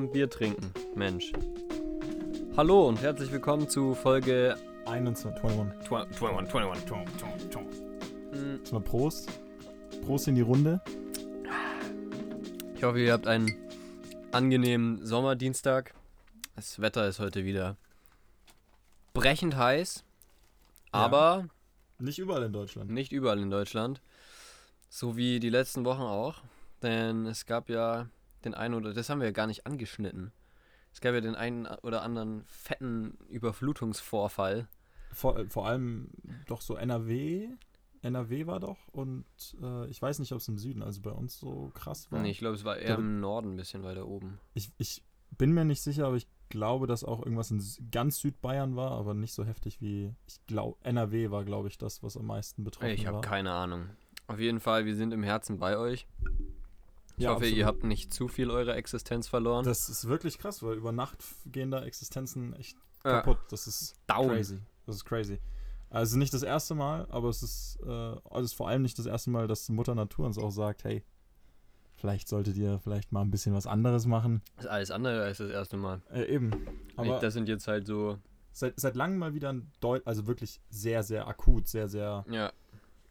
Am Bier trinken, Mensch. Hallo und herzlich willkommen zu Folge 21, 21. 21, 21, 21. Hm, Erstmal Prost. Prost in die Runde. Ich hoffe, ihr habt einen angenehmen Sommerdienstag. Das Wetter ist heute wieder brechend heiß, aber Nicht überall in Deutschland. nicht überall in Deutschland. So wie die letzten Wochen auch. Denn es gab ja den einen oder das haben wir ja gar nicht angeschnitten. Es gab ja den einen oder anderen fetten Überflutungsvorfall. Vor, äh, vor allem doch so NRW. NRW war doch und äh, ich weiß nicht, ob es im Süden, also bei uns so krass war. Nee, ich glaube, es war eher Der- im Norden ein bisschen weiter oben. Ich, ich bin mir nicht sicher, aber ich glaube, dass auch irgendwas in ganz Südbayern war, aber nicht so heftig wie, ich glaube, NRW war, glaube ich, das, was am meisten betroffen Ich habe war. keine Ahnung. Auf jeden Fall, wir sind im Herzen bei euch. Ich Ja, hoffe, absolut. ihr habt nicht zu viel eure Existenz verloren. Das ist wirklich krass, weil über Nacht gehen da Existenzen echt Ja. kaputt. Das ist Down. crazy. Das ist crazy. Also nicht das erste Mal, aber es ist, äh, also ist vor allem nicht das erste Mal, dass Mutter Natur uns auch sagt, hey, vielleicht solltet ihr vielleicht mal ein bisschen was anderes machen. Das ist alles andere als das erste Mal. Äh, eben. Aber das sind jetzt halt so, seit, seit langem mal wieder ein Deut also wirklich sehr, sehr akut, sehr, sehr ja.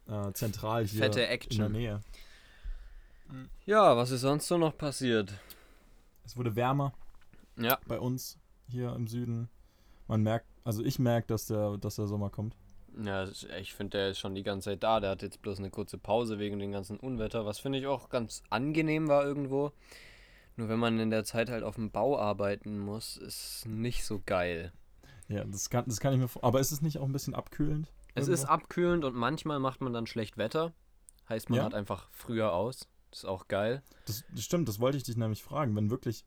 äh, zentral hier Fette in der Action. Nähe. Ja, was ist sonst so noch passiert? Es wurde wärmer Ja, bei uns hier im Süden. Man merkt, also ich merke, dass der, dass der Sommer kommt. ja ich finde, der ist schon die ganze Zeit da. Der hat jetzt bloß eine kurze Pause wegen dem ganzen Unwetter, was finde ich auch ganz angenehm war irgendwo. Nur wenn man in der Zeit halt auf dem Bau arbeiten muss, ist nicht so geil. Ja, das kann, das kann ich mir vor. Aber ist es nicht auch ein bisschen abkühlend? Es Irgendwo? ist abkühlend und manchmal macht man dann schlecht Wetter. Heißt, man Ja. hat einfach früher aus. Das ist auch geil. Das, das stimmt, das wollte ich dich nämlich fragen. Wenn wirklich,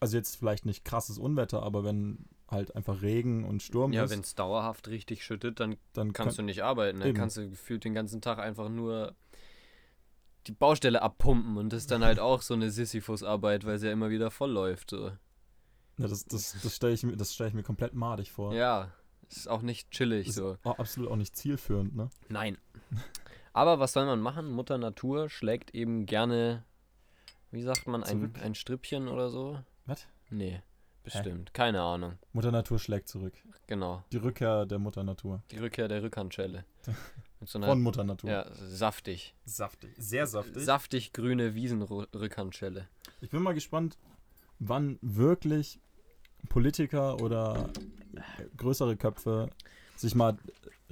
also jetzt vielleicht nicht krasses Unwetter, aber wenn halt einfach Regen und Sturm Ja, ist, wenn es dauerhaft richtig schüttet, dann dann kannst kann, du nicht arbeiten. Dann Eben. kannst du gefühlt den ganzen Tag einfach nur die Baustelle abpumpen und das ist dann halt auch so eine Sisyphus-Arbeit, weil sie ja immer wieder voll läuft. So. ja, das, das, das stelle ich, mir- das stell ich mir komplett madig vor. Ja, ist auch nicht chillig Ist so. auch absolut auch nicht zielführend, ne? Nein. Aber was soll man machen? Mutter Natur schlägt eben gerne, wie sagt man, ein, ein Strippchen oder so? Was? Nee, bestimmt. Keine Ahnung. Mutter Natur schlägt zurück. Genau. Die Rückkehr der Mutter Natur. Die Rückkehr der Rückhandschelle. So einer, Von Mutter Natur. ja, saftig. Saftig. Sehr saftig. Saftig grüne Wiesenrückhandschelle. Ich bin mal gespannt, wann wirklich Politiker oder größere Köpfe sich mal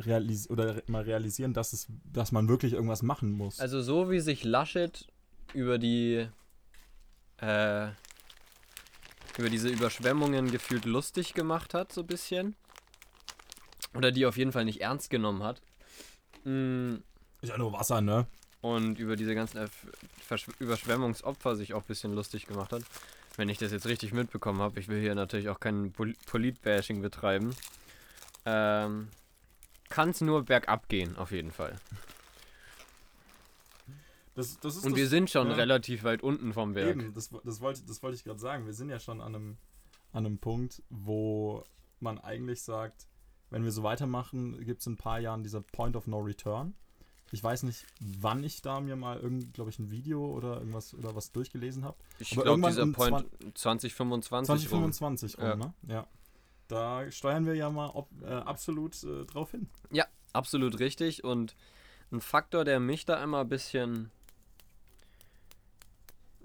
realis oder mal realisieren, dass es, dass man wirklich irgendwas machen muss. Also so wie sich Laschet über die äh, über diese Überschwemmungen gefühlt lustig gemacht hat, so ein bisschen. Oder die auf jeden Fall nicht ernst genommen hat. Mm, ist ja nur Wasser, ne? Und über diese ganzen Verschw Überschwemmungsopfer sich auch ein bisschen lustig gemacht hat. Wenn ich das jetzt richtig mitbekommen habe, ich will hier natürlich auch kein Pol Polit-Bashing betreiben. Ähm, Kann es nur bergab gehen, auf jeden Fall. Das, das ist Und das, wir sind schon ja. relativ weit unten vom Berg. Eben, das, das wollte das wollte ich gerade sagen. Wir sind ja schon an einem, an einem Punkt, wo man eigentlich sagt, wenn wir so weitermachen, gibt es in ein paar Jahren dieser Point of No Return. Ich weiß nicht, wann ich da mir mal irgend, glaube ich, ein Video oder irgendwas oder was durchgelesen habe. Ich glaube, dieser Point 2025 rum. 2025 rum, Ja. ne? Ja. Da steuern wir ja mal ob, äh, absolut äh, drauf hin. Absolut richtig. Und ein Faktor, der mich da immer ein bisschen,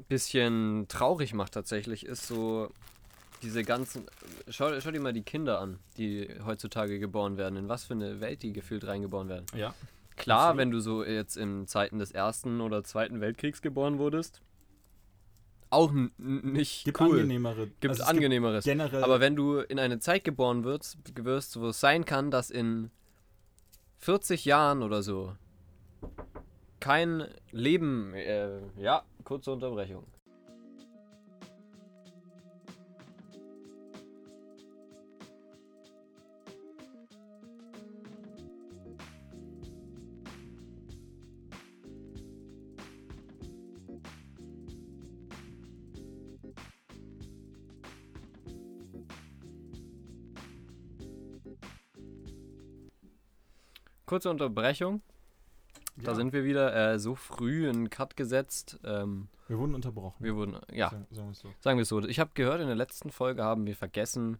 bisschen traurig macht tatsächlich, ist so diese ganzen. Schau, schau dir mal die Kinder an, die heutzutage geboren werden. In was für eine Welt die gefühlt reingeboren werden. Ja. Klar, Absolut. wenn du so jetzt in Zeiten des Ersten oder Zweiten Weltkriegs geboren wurdest, auch nicht Gibt cool. angenehmere. Gibt also es angenehmeres. generell. Aber wenn du in eine Zeit geboren wirst, wirst, wo es sein kann, dass in 40 Jahren oder so kein Leben, äh, ja, kurze Unterbrechung. Kurze Unterbrechung. Da Ja, sind wir wieder äh, so früh in Cut gesetzt. Ähm, wir wurden unterbrochen. wir wurden, ja, Sagen, sagen wir es so. sagen wir es so. Ich habe gehört, in der letzten Folge haben wir vergessen,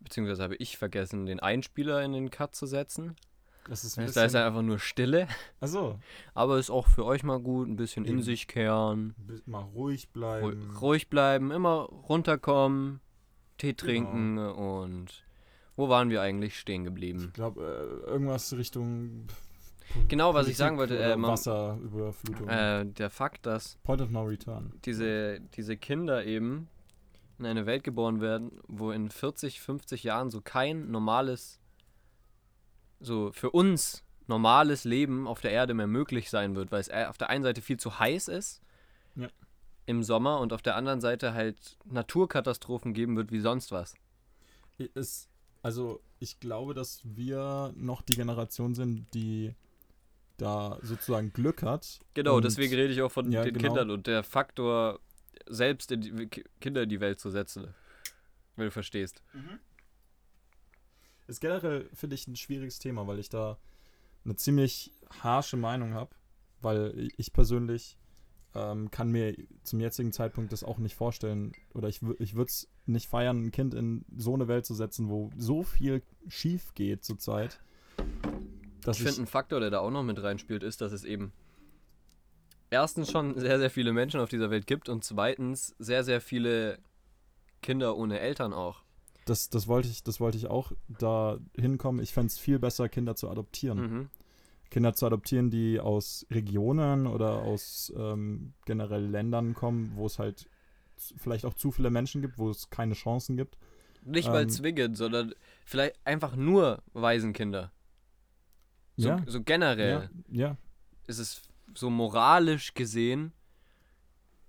beziehungsweise habe ich vergessen, den Einspieler in den Cut zu setzen. Das ist ein Da ist einfach nur Stille. Achso, Aber ist auch für euch mal gut, ein bisschen in Eben. sich kehren, mal ruhig ru bleiben. ruhig bleiben, immer runterkommen, Tee Genau. trinken und wo waren wir eigentlich stehen geblieben? Ich glaube, äh, irgendwas Richtung. Genau, was ich Politik sagen wollte, äh, Wasserüberflutung. Äh, der Fakt, dass Point of no return. diese, diese Kinder eben in eine Welt geboren werden, wo in 40, 50 Jahren so kein normales, so für uns normales Leben auf der Erde mehr möglich sein wird, weil es auf der einen Seite viel zu heiß ist Ja. im Sommer und auf der anderen Seite halt Naturkatastrophen geben wird wie sonst was. Ist, also, ich glaube, dass wir noch die Generation sind, die da sozusagen Glück hat. Genau, deswegen rede ich auch von ja, den genau. Kindern und der Faktor, selbst in die, Ki- Kinder in die Welt zu setzen, wenn du verstehst. Ist generell, finde ich, ein schwieriges Thema, weil ich da eine ziemlich harsche Meinung habe. Weil ich persönlich ähm, kann mir zum jetzigen Zeitpunkt das auch nicht vorstellen. Oder ich, ich würde es nicht feiern, ein Kind in so eine Welt zu setzen, wo so viel schief geht zurzeit. Ich finde, ein Faktor, der da auch noch mit reinspielt, ist, dass es eben erstens schon sehr, sehr viele Menschen auf dieser Welt gibt und zweitens sehr, sehr viele Kinder ohne Eltern auch. das, das, wollte ich, das wollte ich auch da hinkommen. Ich fände es viel besser, Kinder zu adoptieren. Mhm. Kinder zu adoptieren, die aus Regionen oder aus ähm, generell Ländern kommen, wo es halt vielleicht auch zu viele Menschen gibt, wo es keine Chancen gibt. Nicht mal Ähm, zwingend, sondern vielleicht einfach nur Waisenkinder. So, ja, so generell ja, ja, ist es so moralisch gesehen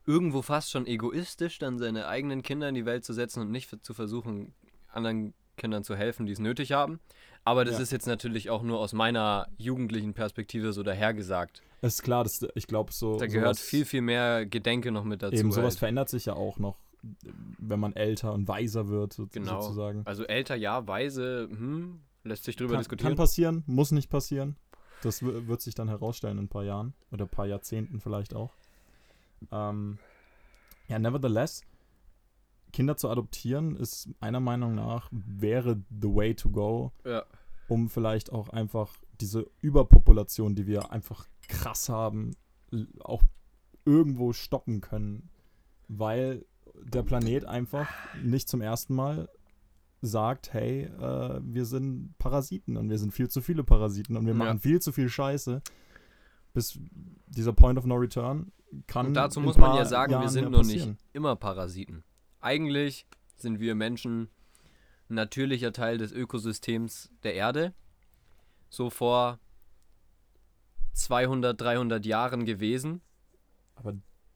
irgendwo fast schon egoistisch, dann seine eigenen Kinder in die Welt zu setzen und nicht zu versuchen, anderen Kindern zu helfen, die es nötig haben. Aber das Ja. ist jetzt natürlich auch nur aus meiner jugendlichen Perspektive so dahergesagt. Ist klar, dass ich glaube so. Da gehört sowas- viel, viel mehr Gedenke noch mit dazu. Eben sowas halt. verändert sich ja auch noch, wenn man älter und weiser wird, so, Genau. sozusagen. Also älter, ja, weise, hm, lässt sich drüber Kann, diskutieren. kann passieren, muss nicht passieren. Das wird sich dann herausstellen in ein paar Jahren oder ein paar Jahrzehnten vielleicht auch. Ähm, ja, nevertheless, Kinder zu adoptieren ist meiner Meinung nach wäre the way to go, ja. um vielleicht auch einfach diese Überpopulation, die wir einfach krass haben, auch irgendwo stoppen können, weil der Planet einfach nicht zum ersten Mal sagt, hey, äh, wir sind Parasiten und wir sind viel zu viele Parasiten und wir Ja. machen viel zu viel Scheiße, bis dieser Point of No Return kann. Und dazu muss man ja sagen, wir Jahren sind ja noch nicht immer Parasiten. Eigentlich sind wir Menschen ein natürlicher Teil des Ökosystems der Erde. So vor 200, 300 Jahren gewesen. Aber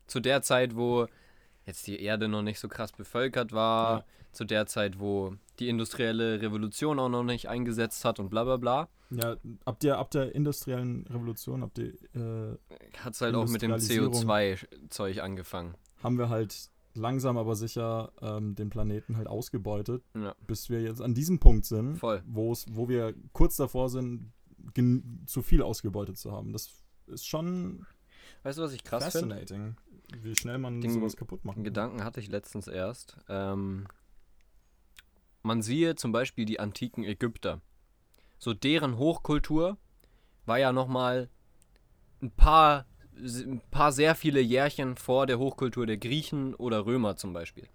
Zu der Zeit, wo jetzt die Erde noch nicht so krass bevölkert war. Ja. Zu der Zeit, wo die industrielle Revolution auch noch nicht eingesetzt hat und bla bla bla. ja, ab der, ab der industriellen Revolution, ab der äh, Hat es halt auch mit dem Industrialisierung. CO2-Zeug angefangen. haben wir halt langsam aber sicher ähm, den Planeten halt ausgebeutet, Ja. bis wir jetzt an diesem Punkt sind, Voll. wo es, wo wir kurz davor sind, zu viel ausgebeutet zu haben. Das ist schon Weißt du, was ich krass finde? wie schnell man Den- sowas kaputt machen Den. Gedanken hatte ich letztens erst. Ähm, man siehe zum Beispiel die antiken Ägypter. So deren Hochkultur war ja nochmal ein paar, ein paar sehr viele Jährchen vor der Hochkultur der Griechen oder Römer zum Beispiel.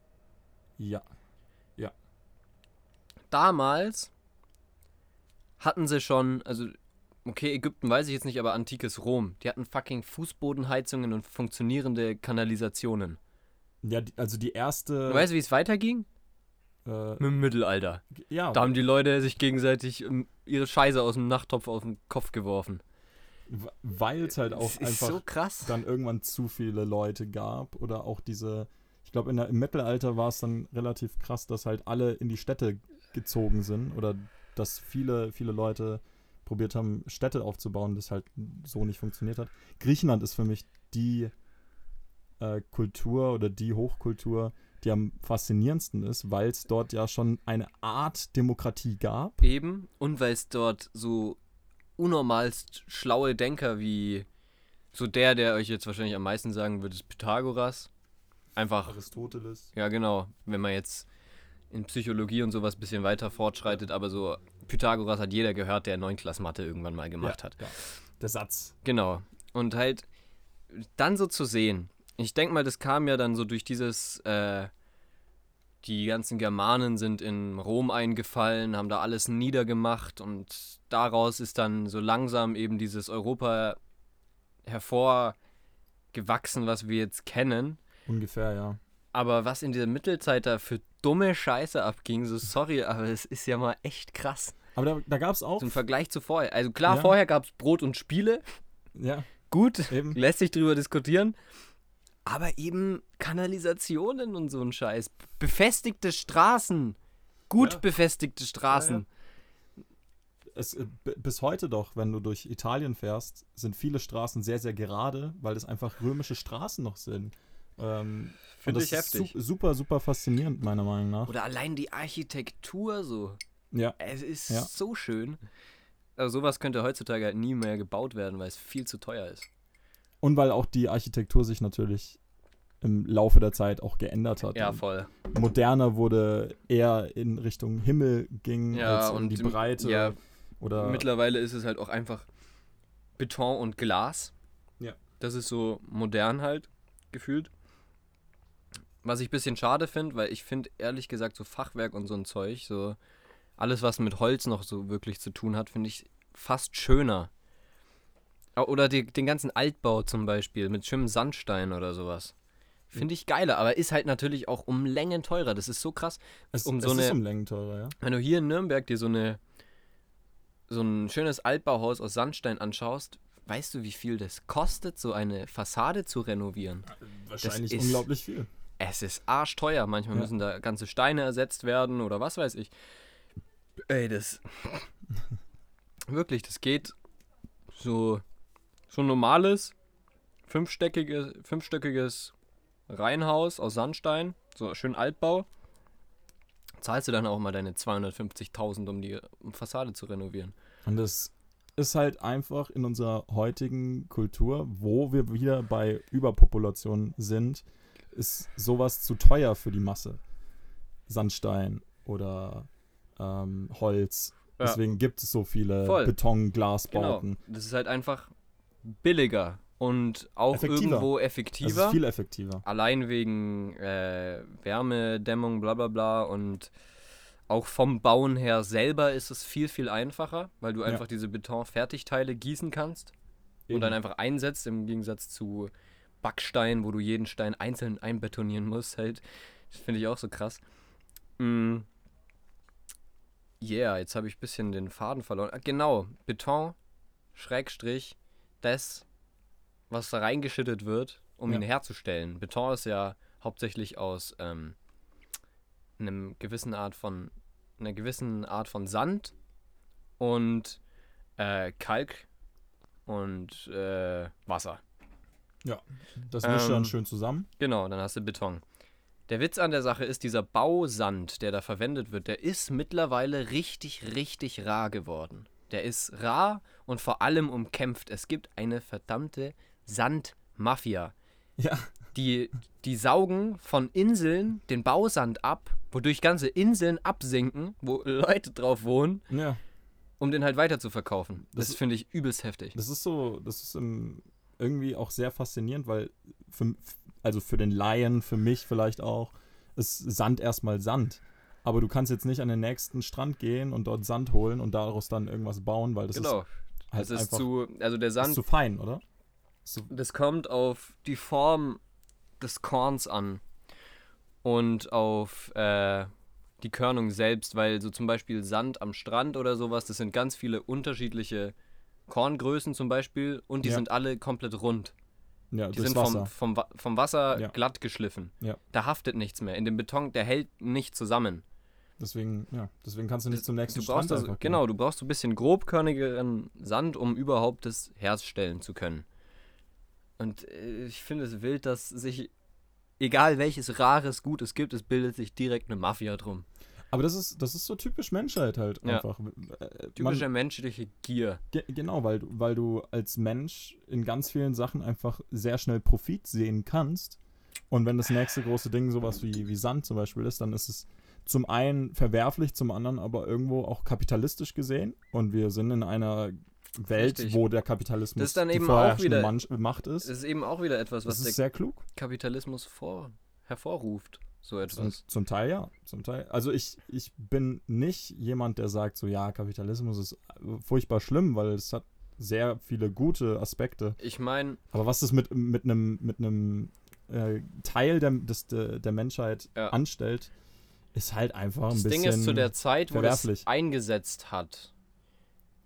Ja, Damals hatten sie schon, also okay, Ägypten weiß ich jetzt nicht, aber antikes Rom. Die hatten fucking Fußbodenheizungen und funktionierende Kanalisationen. ja die, also die erste. Du weißt, wie es weiterging? äh, Mit dem Mittelalter. ja, Da haben die Leute sich gegenseitig ähm, ihre Scheiße aus dem Nachttopf auf den Kopf geworfen. weil es halt auch Das ist einfach so krass. dann irgendwann zu viele Leute gab oder auch diese, ich glaube im Mittelalter war es dann relativ krass, dass halt alle in die Städte gezogen sind oder dass viele, viele Leute probiert haben, Städte aufzubauen, das halt so nicht funktioniert hat. Griechenland ist für mich die äh, Kultur oder die Hochkultur, die am faszinierendsten ist, weil es dort ja schon eine Art Demokratie gab. Eben. Und weil es dort so unnormalst schlaue Denker wie so der, der euch jetzt wahrscheinlich am meisten sagen wird, ist Pythagoras. Einfach, Aristoteles. ja genau, wenn man jetzt in Psychologie und sowas ein bisschen weiter fortschreitet, aber so Pythagoras hat jeder gehört, der 9 Klasse Mathe irgendwann mal gemacht ja, hat. Ja. Der Satz. Genau. Und halt dann so zu sehen. Ich denke mal, das kam ja dann so durch dieses, äh, die ganzen Germanen sind in Rom eingefallen, haben da alles niedergemacht und daraus ist dann so langsam eben dieses Europa hervorgewachsen, was wir jetzt kennen. Ungefähr, ja. Aber was in dieser Mittelzeit da für dumme Scheiße abging, so sorry, aber es ist ja mal echt krass. Aber da, da gab es auch. Im Vergleich zu vorher. Also klar, Ja. vorher gab es Brot und Spiele. Ja, Gut, eben. lässt sich drüber diskutieren. Aber eben Kanalisationen und so ein Scheiß. Befestigte Straßen. Gut Ja. befestigte Straßen. Es, äh, bis heute doch, wenn du durch Italien fährst, sind viele Straßen sehr, sehr gerade, weil es einfach römische Straßen noch sind. Ähm, Finde ich das ist heftig. su super, super faszinierend, meiner Meinung nach. Oder allein die Architektur so. Ja, Es ist Ja. so schön. Also sowas könnte heutzutage halt nie mehr gebaut werden, weil es viel zu teuer ist. und weil auch die Architektur sich natürlich im Laufe der Zeit auch geändert hat. Ja, voll. Moderner wurde eher in Richtung Himmel ging Ja, als um und die Breite. Ja, oder mittlerweile ist es halt auch einfach Beton und Glas. Ja. Das ist so modern halt gefühlt. Was ich ein bisschen schade finde, weil ich finde ehrlich gesagt so Fachwerk und so ein Zeug, so alles, was mit Holz noch so wirklich zu tun hat, finde ich fast schöner. Oder die, den ganzen Altbau zum Beispiel mit schönem Sandstein oder sowas. Finde ich geiler, aber ist halt natürlich auch um Längen teurer. Das ist so krass. es, um es so ist eine- um Längen teurer, ja. Wenn du hier in Nürnberg dir so eine so ein schönes Altbauhaus aus Sandstein anschaust, weißt du, wie viel das kostet, so eine Fassade zu renovieren? Wahrscheinlich ist- unglaublich viel. Es ist arschteuer. Manchmal Ja. müssen da ganze Steine ersetzt werden oder was weiß ich. Ey, das. Wirklich, das geht so. So ein normales, fünfstöckiges, fünfstöckiges Reihenhaus aus Sandstein, so schön Altbau. Zahlst du dann auch mal deine 250.000, um die Fassade zu renovieren. Und das ist halt einfach in unserer heutigen Kultur, wo wir wieder bei Überpopulation sind, ist sowas zu teuer für die Masse. Sandstein oder ähm, Holz. Ja. Deswegen gibt es so viele Voll. Beton, Genau. Glasbauten. Das ist halt einfach billiger und auch Effektiver. irgendwo Es ist effektiver. viel effektiver. Allein wegen äh, Wärmedämmung, bla bla bla und auch vom Bauen her selber ist es viel, viel einfacher, weil du Ja. einfach diese Betonfertigteile gießen kannst und dann einfach einsetzt, im Gegensatz zu Backstein, wo du jeden Stein einzeln einbetonieren musst, halt. Das finde ich auch so krass. Mm. Yeah, jetzt habe ich ein bisschen den Faden verloren. Ah, genau, Beton, Schrägstrich, das, was da reingeschüttet wird, um Ja. ihn herzustellen. Beton ist ja hauptsächlich aus ähm, einem gewissen Art von einer gewissen Art von Sand und äh, Kalk und äh, Wasser. Das mischt dann ähm, schön zusammen. Genau, dann hast du Beton. Der Witz an der Sache ist, dieser Bausand, der da verwendet wird, der ist mittlerweile richtig, richtig rar geworden. Der ist rar und vor allem umkämpft. Es gibt eine verdammte Sandmafia. Ja. Die, die saugen von Inseln den Bausand ab, wodurch ganze Inseln absinken, wo Leute drauf wohnen, Ja. um den halt weiter zu verkaufen. Das, Das- finde ich übelst heftig. Das ist so, das ist ähm, irgendwie auch sehr faszinierend, weil für, also für den Laien, für mich vielleicht auch, ist Sand erstmal Sand. Aber du kannst jetzt nicht an den nächsten Strand gehen und dort Sand holen und daraus dann irgendwas bauen, weil das genau. ist halt Das ist einfach zu, also der ist Sand zu fein, oder? Ist zu, Das kommt auf die Form des Korns an und auf äh, die Körnung selbst, weil so zum Beispiel Sand am Strand oder sowas, das sind ganz viele unterschiedliche Korngrößen zum Beispiel und die Ja. sind alle komplett rund. ja, Die sind vom, vom, vom Wasser Ja. glatt geschliffen. Ja. Da haftet nichts mehr. In dem Beton, der hält nicht zusammen. Deswegen, ja, deswegen kannst du nicht zum nächsten Du brauchst Strand also, genau, du brauchst so ein bisschen grobkörnigeren Sand, um überhaupt das herstellen zu können. Und äh, ich finde es wild, dass sich, egal welches rares Gut es gibt, es bildet sich direkt eine Mafia drum. Aber das ist, das ist so typisch Menschheit halt Ja. einfach. Äh, Typische man, menschliche Gier. ge genau, weil, du- weil du als Mensch in ganz vielen Sachen einfach sehr schnell Profit sehen kannst. Und wenn das nächste große Ding sowas wie, wie Sand zum Beispiel ist, dann ist es zum einen verwerflich, zum anderen aber irgendwo auch kapitalistisch gesehen. Und wir sind in einer Welt, Richtig. wo der Kapitalismus Das ist dann die eben auch wieder- Macht ist. Es ist eben auch wieder etwas, Das was der sehr klug. Kapitalismus vor, hervorruft. So Zum, etwas. zum Teil ja, zum Teil. Also ich, ich bin nicht jemand, der sagt so, ja, Kapitalismus ist äh, furchtbar schlimm, weil es hat sehr viele gute Aspekte. Ich meine, Aber was das mit, mit einem mit einem äh, Teil der, des, der, der Menschheit Ja. anstellt, ist halt einfach ein das bisschen Ding ist, zu der Zeit, wo das verwerflich. eingesetzt hat,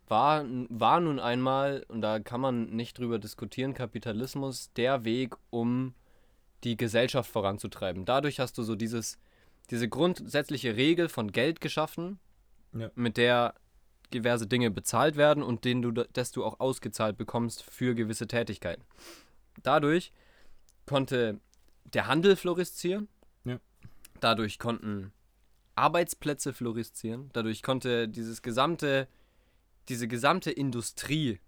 war, war nun einmal, und da kann man nicht drüber diskutieren, Kapitalismus der Weg, um die Gesellschaft voranzutreiben. Dadurch hast du so dieses, diese grundsätzliche Regel von Geld geschaffen, Ja. mit der diverse Dinge bezahlt werden und denen du, dass du auch ausgezahlt bekommst für gewisse Tätigkeiten. Dadurch konnte der Handel floristieren. Ja. Dadurch konnten Arbeitsplätze floristieren. Dadurch konnte dieses gesamte, diese gesamte Industrie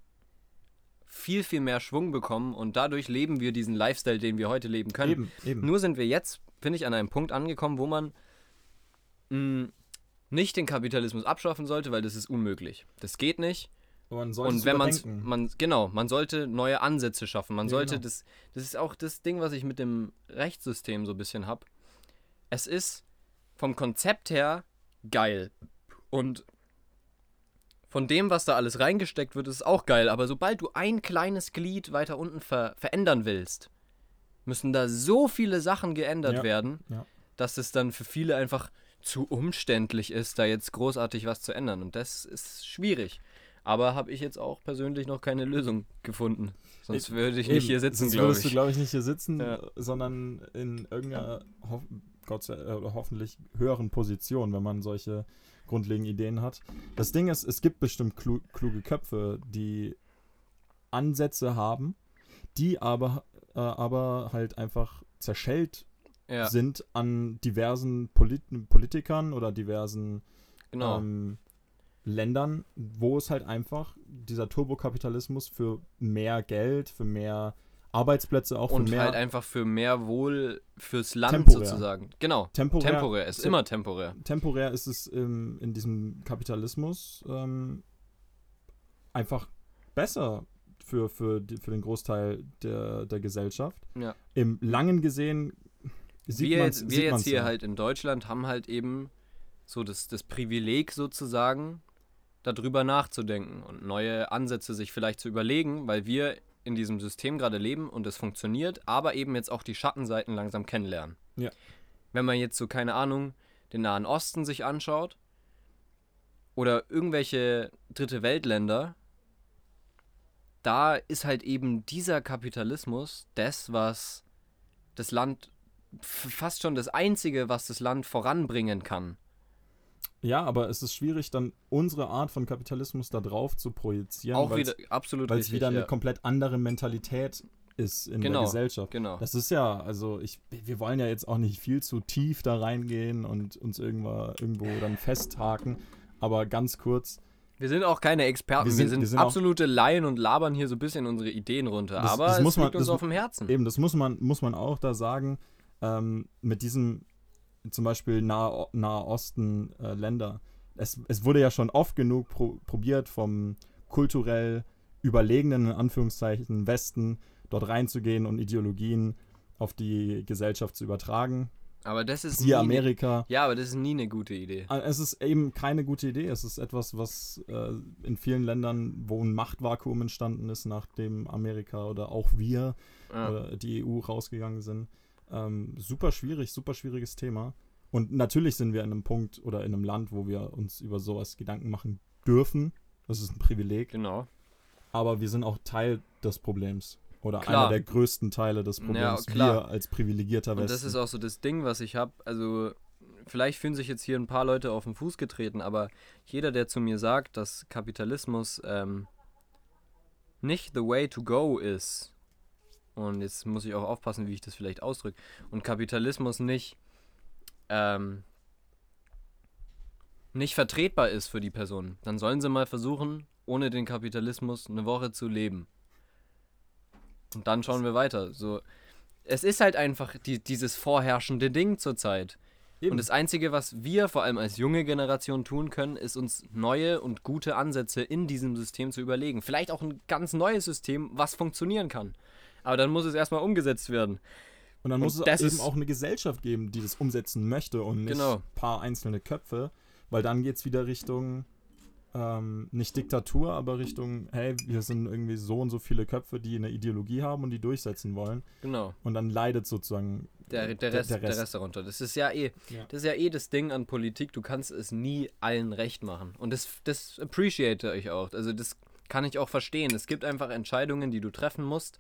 viel, viel mehr Schwung bekommen und dadurch leben wir diesen Lifestyle, den wir heute leben können. eben, eben. Nur sind wir jetzt, finde ich, an einem Punkt angekommen, wo man mh, nicht den Kapitalismus abschaffen sollte, weil das ist unmöglich. Das geht nicht. Man sollte Und wenn man man genau, man sollte neue Ansätze schaffen. Man Ja, sollte genau. das das ist auch das Ding, was ich mit dem Rechtssystem so ein bisschen habe. Es ist vom Konzept her geil und von dem, was da alles reingesteckt wird, ist auch geil. Aber sobald du ein kleines Glied weiter unten ver verändern willst, müssen da so viele Sachen geändert Ja, werden, ja. dass es dann für viele einfach zu umständlich ist, da jetzt großartig was zu ändern. Und das ist schwierig. Aber habe ich jetzt auch persönlich noch keine Lösung gefunden. Sonst würde ich nicht Eben, hier sitzen, sonst glaube würdest du, ich. glaube ich, nicht hier sitzen, Ja. sondern in irgendeiner, Gott sei, äh, hoffentlich höheren Position, wenn man solche grundlegenden Ideen hat. Das Ding ist, es gibt bestimmt klu kluge Köpfe, die Ansätze haben, die aber, äh, aber halt einfach zerschellt Ja, sind an diversen Polit Politikern oder diversen genau. ähm, Ländern, wo es halt einfach dieser Turbokapitalismus für mehr Geld, für mehr Arbeitsplätze, auch und für mehr halt einfach für mehr Wohl fürs Land Temporär. sozusagen. Genau. temporär, Temporär ist immer temporär. temporär ist es im, in diesem Kapitalismus ähm, einfach besser für, für, für den Großteil der, der Gesellschaft. Ja. Im Langen gesehen sieht wir man's- jetzt, sieht wir jetzt man's hier ja. halt in Deutschland haben halt eben so das, das Privileg sozusagen, darüber nachzudenken und neue Ansätze sich vielleicht zu überlegen, weil wir in diesem System gerade leben und es funktioniert, aber eben jetzt auch die Schattenseiten langsam kennenlernen. Ja. Wenn man jetzt so, keine Ahnung, den Nahen Osten sich anschaut oder irgendwelche dritte Weltländer, da ist halt eben dieser Kapitalismus das, was das Land fast schon das Einzige, was das Land voranbringen kann. Ja, aber es ist schwierig, dann unsere Art von Kapitalismus da drauf zu projizieren, Auch wieder absolut weil es wieder eine ja. komplett andere Mentalität ist in Genau, der Gesellschaft. Genau. Das ist ja, also ich, wir wollen ja jetzt auch nicht viel zu tief da reingehen und uns irgendwo, irgendwo dann festhaken, aber ganz kurz, Wir sind auch keine Experten, wir Wir sind, sind- wir sind absolute Laien und labern hier so ein bisschen unsere Ideen runter. Das- aber das es muss man- liegt uns das- auf dem Herzen. eben, das muss man, muss man auch da sagen, ähm, mit diesem zum Beispiel Nahe, Nahe Osten äh, Länder. Es, es wurde ja schon oft genug pro, probiert vom kulturell überlegenen, in Anführungszeichen, Westen dort reinzugehen und Ideologien auf die Gesellschaft zu übertragen. Aber das ist nie Siehe ne- Amerika. Ja, aber das ist nie eine gute Idee. Äh, Es ist eben keine gute Idee. Es ist etwas, was äh, in vielen Ländern, wo ein Machtvakuum entstanden ist, nachdem Amerika oder auch wir Ja. oder die EU rausgegangen sind. Ähm, super schwierig, super schwieriges Thema. Und natürlich sind wir in einem Punkt oder in einem Land, wo wir uns über sowas Gedanken machen dürfen. Das ist ein Privileg. Genau. Aber wir sind auch Teil des Problems. Oder Klar. einer der größten Teile des Ja, Problems. klar. wir als privilegierter Und Westen. das ist auch so das Ding, was ich habe. Also, vielleicht fühlen sich jetzt hier ein paar Leute auf den Fuß getreten, aber jeder, der zu mir sagt, dass Kapitalismus ähm, nicht the way to go ist, und jetzt muss ich auch aufpassen, wie ich das vielleicht ausdrücke, und Kapitalismus nicht ähm, nicht vertretbar ist für die Person, dann sollen sie mal versuchen, ohne den Kapitalismus eine Woche zu leben. Und dann schauen wir weiter. So, es ist halt einfach die, dieses vorherrschende Ding zurzeit. Eben. Und das Einzige, was wir vor allem als junge Generation tun können, ist uns neue und gute Ansätze in diesem System zu überlegen. Vielleicht auch ein ganz neues System, was funktionieren kann. Aber dann muss es erstmal umgesetzt werden. Und dann muss Und das es eben auch eine Gesellschaft geben, die das umsetzen möchte und nicht Genau. ein paar einzelne Köpfe, weil dann geht es wieder Richtung, ähm, nicht Diktatur, aber Richtung, hey, wir sind irgendwie so und so viele Köpfe, die eine Ideologie haben und die durchsetzen wollen. Genau. Und dann leidet sozusagen Der, der, der- Rest, der der, Rest. Rest. darunter. Das ist ja eh, Ja. das ist ja eh das Ding an Politik. Du kannst es nie allen recht machen. Und das, das appreciate ich auch. Also das kann ich auch verstehen. Es gibt einfach Entscheidungen, die du treffen musst,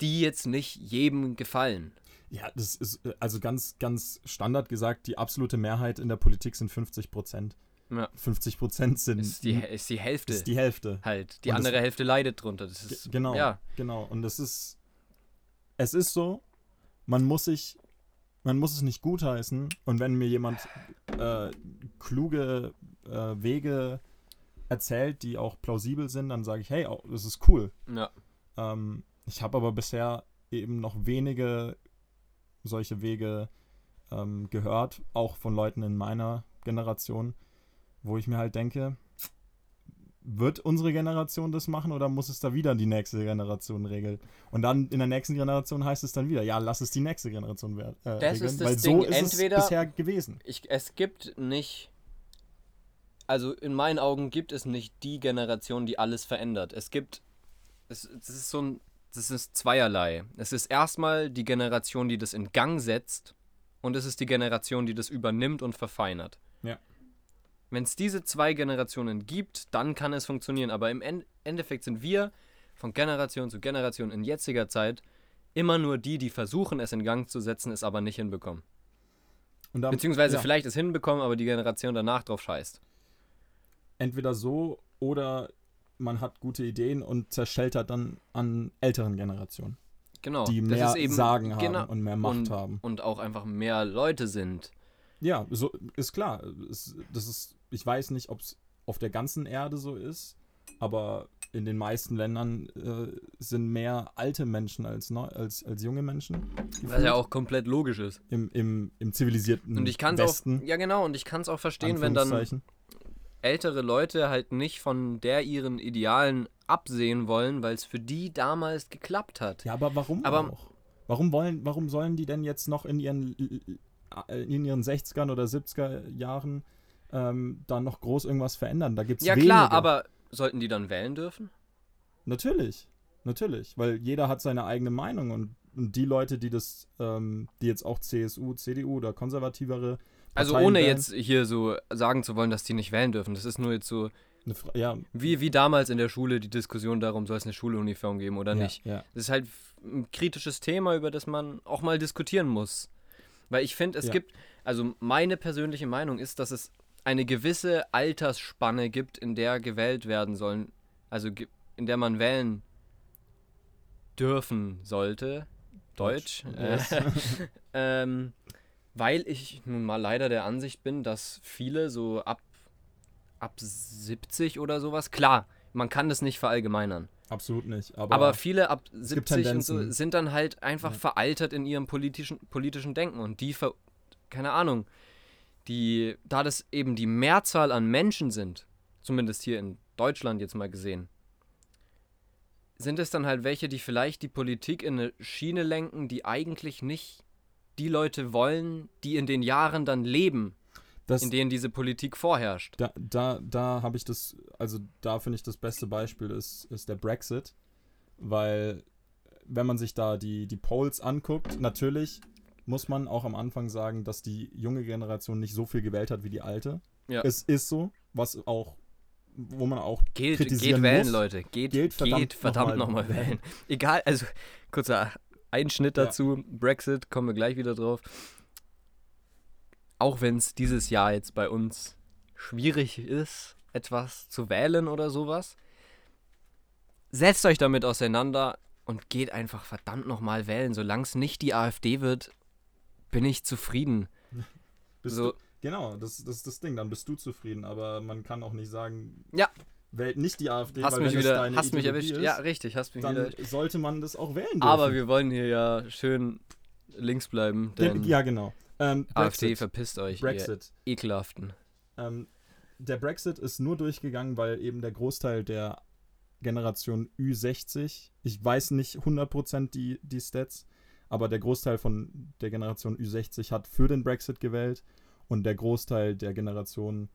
die jetzt nicht jedem gefallen. Ja, das ist äh, also ganz, ganz standard gesagt, die absolute Mehrheit in der Politik sind 50 Prozent. Ja. 50 Prozent sind Ist die, ist die Hälfte ist die Hälfte. halt. Die Und das- andere Hälfte leidet drunter. Das ist, Genau, Ja, genau. Und es ist, es ist so, man muss sich, man muss es nicht gutheißen. Und wenn mir jemand äh, kluge äh, Wege erzählt, die auch plausibel sind, dann sage ich, hey, oh, das ist cool. ja. Ähm, ich habe aber bisher eben noch wenige solche Wege ähm, gehört, auch von Leuten in meiner Generation, wo ich mir halt denke, wird unsere Generation das machen oder muss es da wieder die nächste Generation regeln? Und dann in der nächsten Generation heißt es dann wieder, ja, lass es die nächste Generation äh, Das regeln, ist das weil Ding. so ist Entweder- es bisher gewesen. Ich, es gibt nicht. Also in meinen Augen gibt es nicht die Generation, die alles verändert. Es gibt. Es, es ist so ein. Das ist zweierlei. Es ist erstmal die Generation, die das in Gang setzt. Und es ist die Generation, die das übernimmt und verfeinert. Ja. Wenn es diese zwei Generationen gibt, dann kann es funktionieren. Aber im En- Endeffekt sind wir von Generation zu Generation in jetziger Zeit immer nur die, die versuchen, es in Gang zu setzen, es aber nicht hinbekommen. Dann, Beziehungsweise ja, vielleicht es hinbekommen, aber die Generation danach drauf scheißt. entweder so oder man hat gute Ideen und zerscheltert dann an älteren Generationen, Genau. die mehr eben- Sagen haben genau. und mehr Macht und, haben. Und auch einfach mehr Leute sind. Ja, so ist klar. Es, das ist, ich weiß nicht, ob es auf der ganzen Erde so ist, aber in den meisten Ländern äh, sind mehr alte Menschen als, neu, als, als junge Menschen. Was gefühlt. ja auch komplett logisch ist. im, im, im zivilisierten Und ich kann es auch, Westen. ja genau, und ich kann es auch verstehen, wenn dann. Ältere Leute halt nicht von der ihren Idealen absehen wollen, weil es für die damals geklappt hat. Ja, aber warum Aber- auch? Warum, wollen, warum sollen die denn jetzt noch in ihren, äh, in ihren 60ern oder 70er Jahren ähm, da noch groß irgendwas verändern? Da gibt es Ja wenige. klar, aber sollten die dann wählen dürfen? Natürlich, natürlich, weil jeder hat seine eigene Meinung und, und die Leute, die das, ähm, die jetzt auch CSU, CDU oder konservativere Also ohne wählen, jetzt hier so sagen zu wollen, dass die nicht wählen dürfen. Das ist nur jetzt so, ja, wie, wie damals in der Schule die Diskussion darum, soll es eine Schuluniform geben oder ja, nicht. Ja, Das ist halt ein kritisches Thema, über das man auch mal diskutieren muss. Weil ich finde, es gibt, also meine persönliche Meinung ist, dass es eine gewisse Altersspanne gibt, in der gewählt werden sollen, also in der man wählen dürfen sollte. Deutsch. Yes. Äh, ähm, weil ich nun mal leider der Ansicht bin, dass viele so ab, ab 70 oder sowas, klar, man kann das nicht verallgemeinern. absolut nicht. Aber, Aber viele ab gibt 70 und so sind dann halt einfach Ja. veraltert in ihrem politischen, politischen Denken. Und die, ver keine Ahnung, die, da das eben die Mehrzahl an Menschen sind, zumindest hier in Deutschland jetzt mal gesehen, sind es dann halt welche, die vielleicht die Politik in eine Schiene lenken, die eigentlich nicht die Leute wollen, die in den Jahren dann leben, das, in denen diese Politik vorherrscht. da, da, da habe ich das, also da finde ich das beste Beispiel ist, ist der Brexit, weil wenn man sich da die, die Polls anguckt, natürlich muss man auch am Anfang sagen, dass die junge Generation nicht so viel gewählt hat wie die alte. Ja. Es ist so, was auch, wo man auch Geht, kritisieren geht wählen, muss. Leute. Geht, Geht verdammt geht verdammt noch mal nochmal wählen. Egal, also kurzer Einschnitt Ja. dazu. Brexit, kommen wir gleich wieder drauf. Auch wenn es dieses Jahr jetzt bei uns schwierig ist, etwas zu wählen oder sowas, setzt euch damit auseinander und geht einfach verdammt nochmal wählen. Solange es nicht die AfD wird, bin ich zufrieden. So, du, Genau, das, das ist das Ding. Dann bist du zufrieden. Aber man kann auch nicht sagen, Ja. Wählt nicht die AfD, Hast weil mich wieder, deine hast mich erwischt. ist, Ja, richtig, hast mich wieder. dann sollte man das auch wählen dürfen. Aber wir wollen hier ja schön links bleiben, denn ja, genau. Ähm, AfD verpisst euch, Brexit. ihr ekelhaften. Ähm, der Brexit ist nur durchgegangen, weil eben der Großteil der Generation Ü60, ich weiß nicht 100% die, die Stats, aber der Großteil von der Generation Ü60 hat für den Brexit gewählt und der Großteil der Generation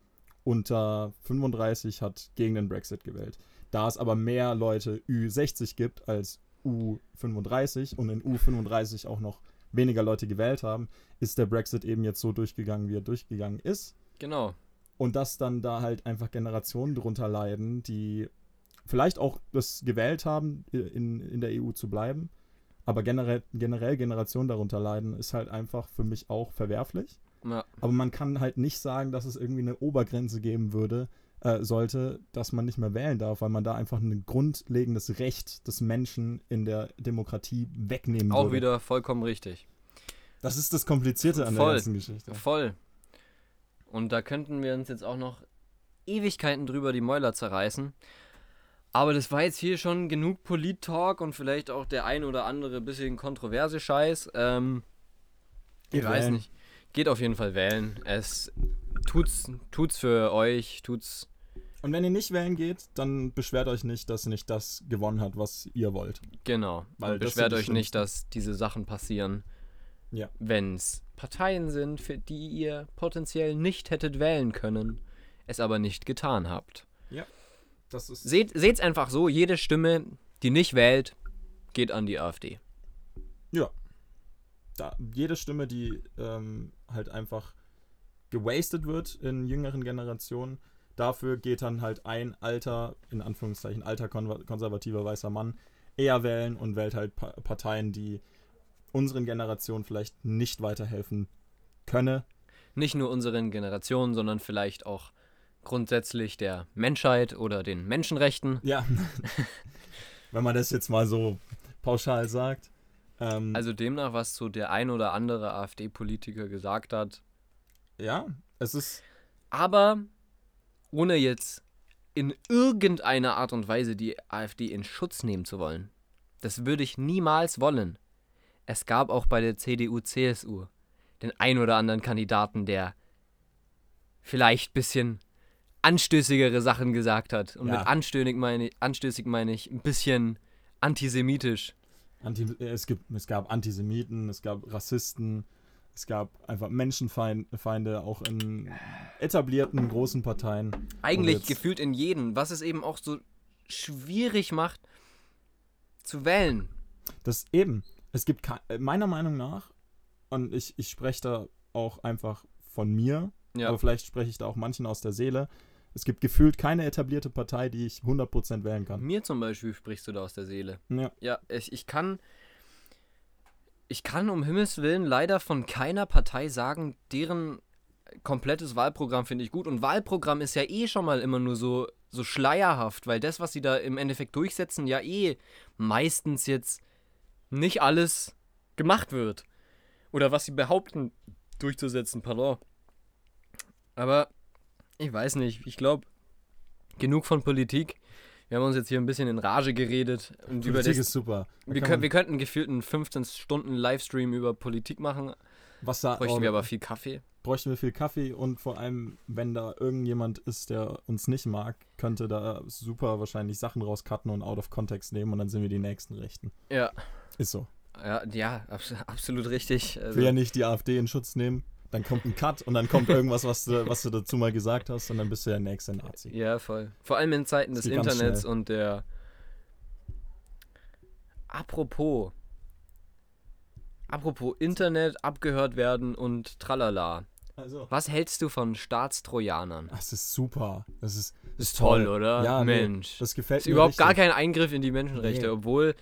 unter 35 hat gegen den Brexit gewählt. Da es aber mehr Leute Ü60 gibt als U35 und in U35 auch noch weniger Leute gewählt haben, ist der Brexit eben jetzt so durchgegangen, wie er durchgegangen ist. Genau. Und dass dann da halt einfach Generationen drunter leiden, die vielleicht auch das gewählt haben, in, in der EU zu bleiben, aber generell, generell Generationen darunter leiden, ist halt einfach für mich auch verwerflich. Ja. Aber man kann halt nicht sagen, dass es irgendwie eine Obergrenze geben würde, äh, sollte, dass man nicht mehr wählen darf, weil man da einfach ein grundlegendes Recht des Menschen in der Demokratie wegnehmen Auch würde. wieder vollkommen richtig. Das ist das Komplizierte an Voll. der ganzen Geschichte. Voll. Und da könnten wir uns jetzt auch noch Ewigkeiten drüber die Mäuler zerreißen. Aber das war jetzt hier schon genug Polit-Talk und vielleicht auch der ein oder andere bisschen kontroverse Scheiß. Ähm, ich weiß nicht. Geht auf jeden Fall wählen. Es tut's, tut's für euch, tut's. Und wenn ihr nicht wählen geht, dann beschwert euch nicht, dass nicht das gewonnen hat, was ihr wollt. Genau. Weil und beschwert euch nicht, dass diese Sachen passieren. Ja. Wenn es Parteien sind, für die ihr potenziell nicht hättet wählen können, es aber nicht getan habt. Das ist Seht, seht's einfach so, jede Stimme, die nicht wählt, geht an die AfD. Da, jede Stimme, die ähm, halt einfach gewastet wird in jüngeren Generationen, dafür geht dann halt ein alter, in Anführungszeichen, alter konservativer weißer Mann eher wählen und wählt halt pa Parteien, die unseren Generationen vielleicht nicht weiterhelfen könne. Nicht nur unseren Generationen, sondern vielleicht auch grundsätzlich der Menschheit oder den Menschenrechten. Ja, wenn man das jetzt mal so pauschal sagt. Ähm, Also demnach, was so der ein oder andere AfD-Politiker gesagt hat. ja, es ist Aber ohne jetzt in irgendeiner Art und Weise die AfD in Schutz nehmen zu wollen. Das würde ich niemals wollen. Es gab auch bei der CDU, CSU den ein oder anderen Kandidaten, der vielleicht ein bisschen anstößigere Sachen gesagt hat. Und Ja. mit anstößig meine, anstößig meine ich ein bisschen antisemitisch. Anti es, gibt, es gab Antisemiten, es gab Rassisten, es gab einfach Menschenfeinde auch in etablierten großen Parteien. Eigentlich gefühlt in jeden, was es eben auch so schwierig macht zu wählen. Das eben, es gibt äh, meiner Meinung nach, und ich, ich spreche da auch einfach von mir, Ja. aber vielleicht spreche ich da auch manchen aus der Seele. Es gibt gefühlt keine etablierte Partei, die ich 100% wählen kann. Mir zum Beispiel sprichst du da aus der Seele. Ja. Ja, ich, ich kann. Ich kann um Himmels Willen leider von keiner Partei sagen, deren komplettes Wahlprogramm finde ich gut. Und Wahlprogramm ist ja eh schon mal immer nur so, so schleierhaft, weil das, was sie da im Endeffekt durchsetzen, ja eh meistens jetzt nicht alles gemacht wird. Oder was sie behaupten, durchzusetzen, pardon. Aber ich weiß nicht, ich glaube, genug von Politik. Wir haben uns jetzt hier ein bisschen in Rage geredet und über Politik das, ist super. Da wir, können, wir könnten gefühlt einen 15 Stunden Livestream über Politik machen. was da Bräuchten wir aber viel Kaffee. bräuchten wir viel Kaffee und vor allem, wenn da irgendjemand ist, der uns nicht mag, könnte da super wahrscheinlich Sachen rauscutten und out of context nehmen und dann sind wir die nächsten Rechten. Ja, Ist so. ja, ja abs absolut richtig. Ich Also, will ja nicht die AfD in Schutz nehmen. Dann kommt ein Cut und dann kommt irgendwas, was du, was du dazu mal gesagt hast und dann bist du der nächste Nazi. ja, voll. Vor allem in Zeiten des Internets und der. Apropos. Apropos Internet, abgehört werden und tralala. Also. Was hältst du von Staatstrojanern? Das ist super. Das ist, Das ist toll, oder? Ja, nee, Mensch. das gefällt ist mir überhaupt gar richtig. kein Eingriff in die Menschenrechte, Nee. obwohl.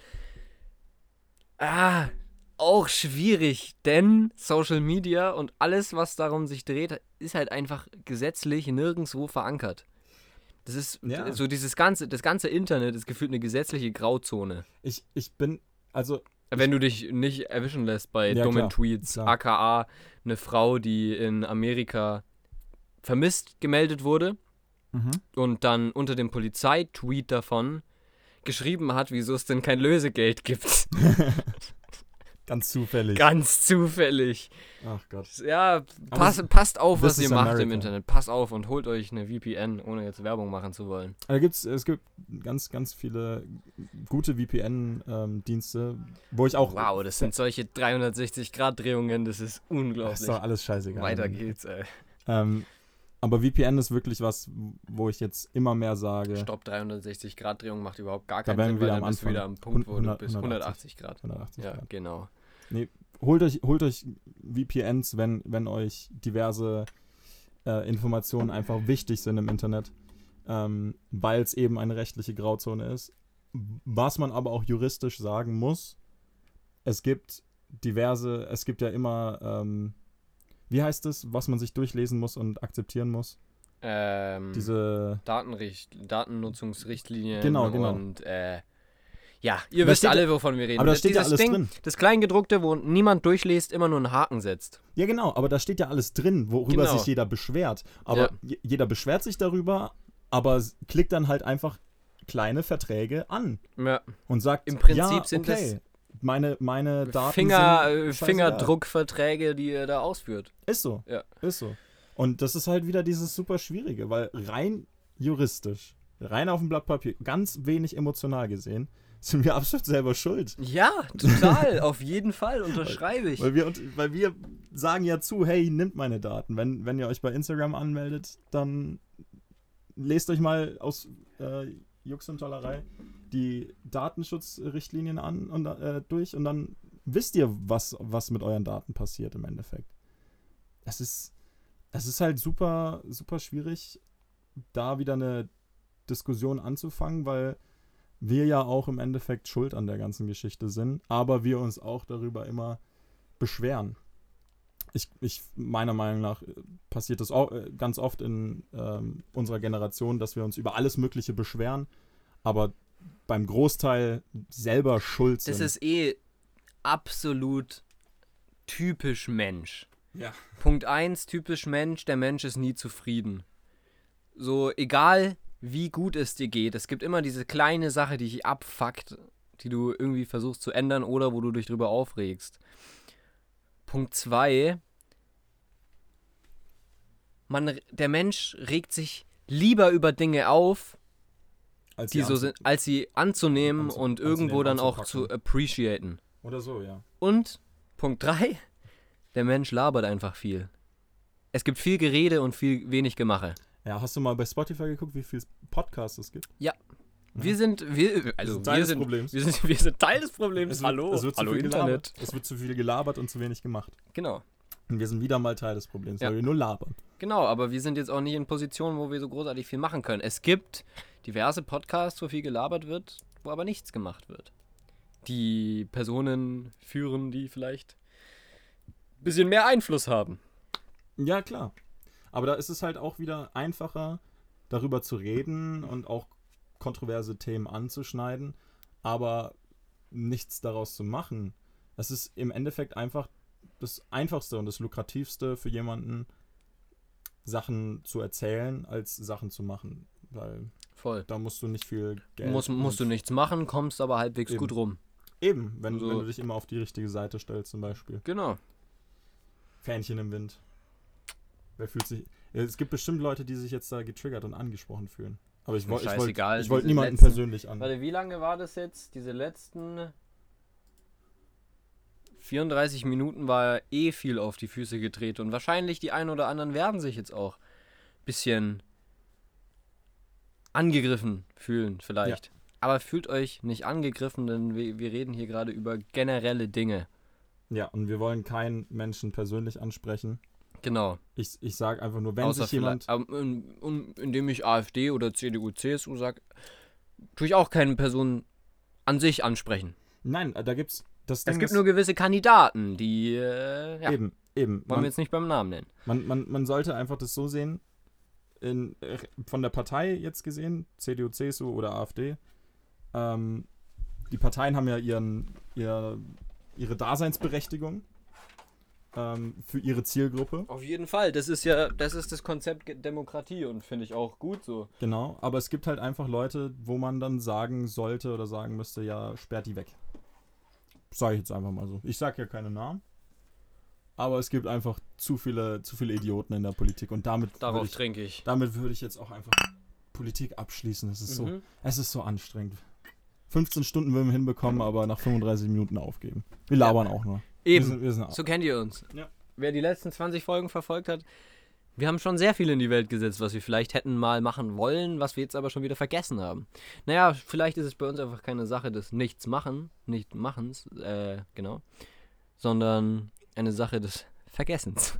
Ah, auch schwierig, denn Social Media und alles, was darum sich dreht, ist halt einfach gesetzlich nirgendwo verankert. Das ist Ja. so dieses ganze, das ganze Internet ist gefühlt eine gesetzliche Grauzone. Ich, ich bin, also, Wenn du dich nicht erwischen lässt bei Ja, dummen klar, Tweets, klar. aka eine Frau, die in Amerika vermisst gemeldet wurde Mhm. und dann unter dem Polizeitweet davon geschrieben hat, wieso es denn kein Lösegeld gibt. Ganz zufällig. Ganz zufällig. Ach Gott. Ja, pass, passt auf, was ihr macht im America. Internet. Passt auf und holt euch eine VPN, ohne jetzt Werbung machen zu wollen. Da gibt's, es gibt ganz, ganz viele gute VPN-Dienste, wo ich auch. Wow, das sind solche 360-Grad-Drehungen, das ist Das ist unglaublich. doch alles scheißegal. Weiter geht's, ey. Ähm, aber VPN ist wirklich was, wo ich jetzt immer mehr sage. Stopp, 360-Grad-Drehung macht überhaupt gar Da keinen wären Sinn, wir weil dann am bist du wieder am. Punkt, wo du 100, bist. 180 180 Grad. 180 Ja, Grad. genau. Holt euch, holt euch VPNs, wenn, wenn euch diverse äh, Informationen einfach wichtig sind im Internet, ähm, weil es eben eine rechtliche Grauzone ist. Was man aber auch juristisch sagen muss, es gibt diverse, es gibt ja immer, ähm, wie heißt es, was man sich durchlesen muss und akzeptieren muss? Ähm, Diese, Datenricht Datennutzungsrichtlinien Genau, genau. und äh, ja, ihr wisst steht- alle, wovon wir reden. aber da Das- steht ja alles Ding, drin. Das Kleingedruckte, wo niemand durchliest, immer nur einen Haken setzt. Ja, genau, aber da steht ja alles drin, worüber Genau. sich jeder beschwert. Aber Ja. je- jeder beschwert sich darüber, aber klickt dann halt einfach kleine Verträge an Ja, und sagt, Im Prinzip ja, sind okay, meine, meine Daten Finger, sind äh. Fingerdruckverträge, die ihr da ausführt. Ist so, Ja. ist so. Und das ist halt wieder dieses super Schwierige, weil rein juristisch, rein auf dem Blatt Papier, ganz wenig emotional gesehen, sind wir absolut selber schuld. Ja, total, auf jeden Fall, unterschreibe ich. Weil wir, und- weil wir sagen ja zu, hey, nimmt meine Daten. Wenn, wenn ihr euch bei Instagram anmeldet, dann lest euch mal aus äh, Jux und Tollerei die Datenschutzrichtlinien an und äh, durch und dann wisst ihr, was, was mit euren Daten passiert im Endeffekt. Es ist, es ist halt super, super schwierig, da wieder eine Diskussion anzufangen, weil wir ja auch im Endeffekt schuld an der ganzen Geschichte sind, aber wir uns auch darüber immer beschweren. Ich, ich meiner Meinung nach äh, passiert das auch äh, ganz oft in ähm, unserer Generation, dass wir uns über alles Mögliche beschweren, aber beim Großteil selber schuld sind. Das ist eh absolut typisch Mensch. Ja. Punkt 1, typisch Mensch, der Mensch ist nie zufrieden. So, egal wie gut es dir geht, es gibt immer diese kleine Sache, die dich abfuckt, die du irgendwie versuchst zu ändern oder wo du dich drüber aufregst. Punkt 2, man, der Mensch regt sich lieber über Dinge auf, als die so sind, als sie anzunehmen Anzu- und anzunehmen, irgendwo dann auch zu appreciaten. Oder so, ja. Und Punkt 3, der Mensch labert einfach viel. Es gibt viel Gerede und viel wenig Gemache. Ja, hast du mal bei Spotify geguckt, wie viele Podcasts es gibt? Wir sind, wir, also sind Teil wir des sind, Problems. wir sind, wir sind Teil des Problems. Es wird, Hallo, es wird zu hallo viel Internet. gelabert. Es wird zu viel gelabert und zu wenig gemacht. Genau, wir sind wieder mal Teil des Problems, Ja. weil wir nur labern. genau, aber wir sind jetzt auch nicht in Positionen, wo wir so großartig viel machen können. Es gibt diverse Podcasts, wo viel gelabert wird, wo aber nichts gemacht wird. Die Personen führen, die vielleicht ein bisschen mehr Einfluss haben. Ja, klar. Aber da ist es halt auch wieder einfacher, darüber zu reden und auch kontroverse Themen anzuschneiden, aber nichts daraus zu machen. Das ist im Endeffekt einfach das Einfachste und das Lukrativste für jemanden, Sachen zu erzählen, als Sachen zu machen. Weil Voll. da musst du nicht viel Geld. Muss, musst du nichts machen, kommst aber halbwegs Eben. gut rum. Eben, wenn, Also- wenn du dich immer auf die richtige Seite stellst, zum Beispiel. Genau. Fähnchen im Wind. Wer fühlt sich. Es gibt bestimmt Leute, die sich jetzt da getriggert und angesprochen fühlen. Aber ich, wollte scheißegal, ich wollt niemanden letzten- persönlich an. Warte, wie lange war das jetzt? Diese letzten 34 Minuten war eh viel auf die Füße gedreht und wahrscheinlich die einen oder anderen werden sich jetzt auch ein bisschen angegriffen fühlen, vielleicht. Aber fühlt euch nicht angegriffen, denn wir, wir reden hier gerade über generelle Dinge. Ja, und wir wollen keinen Menschen persönlich ansprechen. Genau. Ich, ich sage einfach nur, wenn Außer sich jemand. ähm, in- in- indem ich AfD oder CDU, CSU sage, tue ich auch keine Person an sich ansprechen. Nein, da gibt's. Das Es Ding gibt ist, nur gewisse Kandidaten, die, äh, ja, Eben, eben. wollen wir Man, jetzt nicht beim Namen nennen. man, man, man sollte einfach das so sehen, in, äh, von der Partei jetzt gesehen, CDU, CSU oder AfD. Ähm, die Parteien haben ja ihren, ihr, ihre Daseinsberechtigung. ähm, für ihre Zielgruppe. Auf jeden Fall. Das ist ja, das ist das Konzept Demokratie und finde ich auch gut so. Genau, aber es gibt halt einfach Leute, wo man dann sagen sollte oder sagen müsste, ja, sperrt die weg. Sage ich jetzt einfach mal so. Ich sage ja keine Namen. Aber es gibt einfach zu viele, zu viele Idioten in der Politik und damit würde Darauf ich, trinke ich. damit würde ich jetzt auch einfach Politik abschließen. Es ist so, Mhm. es ist so anstrengend. 15 Stunden würden wir hinbekommen, aber nach 35 Minuten aufgeben. Wir labern auch nur. Wir Eben. sind, wir sind So kennt ihr uns. Ja. Wer die letzten 20 Folgen verfolgt hat, wir haben schon sehr viel in die Welt gesetzt, was wir vielleicht hätten mal machen wollen, was wir jetzt aber schon wieder vergessen haben. Naja, vielleicht ist es bei uns einfach keine Sache des Nichts-Machen, Nicht-Machens, äh, genau, sondern eine Sache des Vergessens.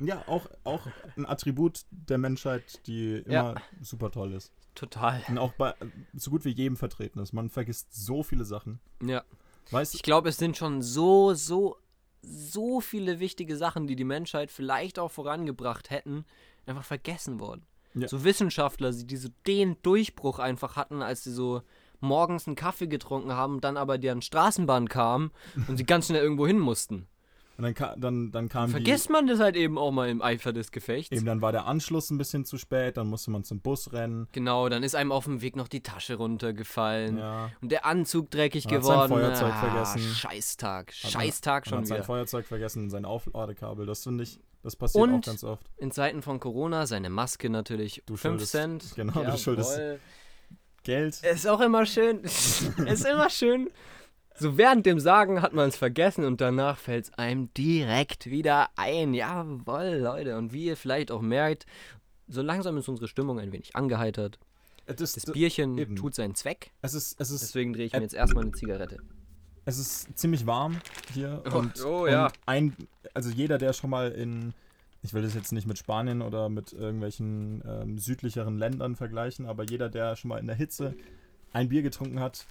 ja auch, auch ein Attribut der Menschheit, die immer Ja. super toll ist. Total. Und auch bei so gut wie jedem vertreten ist. Man vergisst so viele Sachen. Ja. Weißt Ich glaube, es sind schon so, so, so viele wichtige Sachen, die die Menschheit vielleicht auch vorangebracht hätten, einfach vergessen worden. Ja. So Wissenschaftler, die so den Durchbruch einfach hatten, als sie so morgens einen Kaffee getrunken haben, dann aber deren Straßenbahn kam und sie ganz schnell irgendwo hin mussten. Und dann, ka dann, dann kam Vergisst man das halt eben auch mal im Eifer des Gefechts. die. Eben, dann war der Anschluss ein bisschen zu spät, dann musste man zum Bus rennen. Genau, dann ist einem auf dem Weg noch die Tasche runtergefallen. Ja. Und der Anzug dreckig Man hat sein geworden. Feuerzeug ah, vergessen. Scheißtag. Hat man- Scheißtag Man schon hat sein wieder. Feuerzeug vergessen und sein Aufladekabel. Das finde ich, das passiert auch Und- ganz oft. In Zeiten von Corona seine Maske natürlich. Du 5 schuldest- Cent. genau, du schuldest- Jawohl. Geld. Ist auch immer schön. ist immer schön. So während dem Sagen hat man es vergessen und danach fällt es einem direkt wieder ein. Jawohl, Leute. Und wie ihr vielleicht auch merkt, so langsam ist unsere Stimmung ein wenig angeheitert. Das, Das Bierchen eben. tut seinen Zweck. es, ist, es, ist, Deswegen drehe ich mir jetzt erstmal eine Zigarette. es ist ziemlich warm hier. Oh, und, oh, ja. und ein, also jeder, der schon mal in, ich will das jetzt nicht mit Spanien oder mit irgendwelchen ähm, südlicheren Ländern vergleichen, aber jeder, der schon mal in der Hitze ein Bier getrunken hat,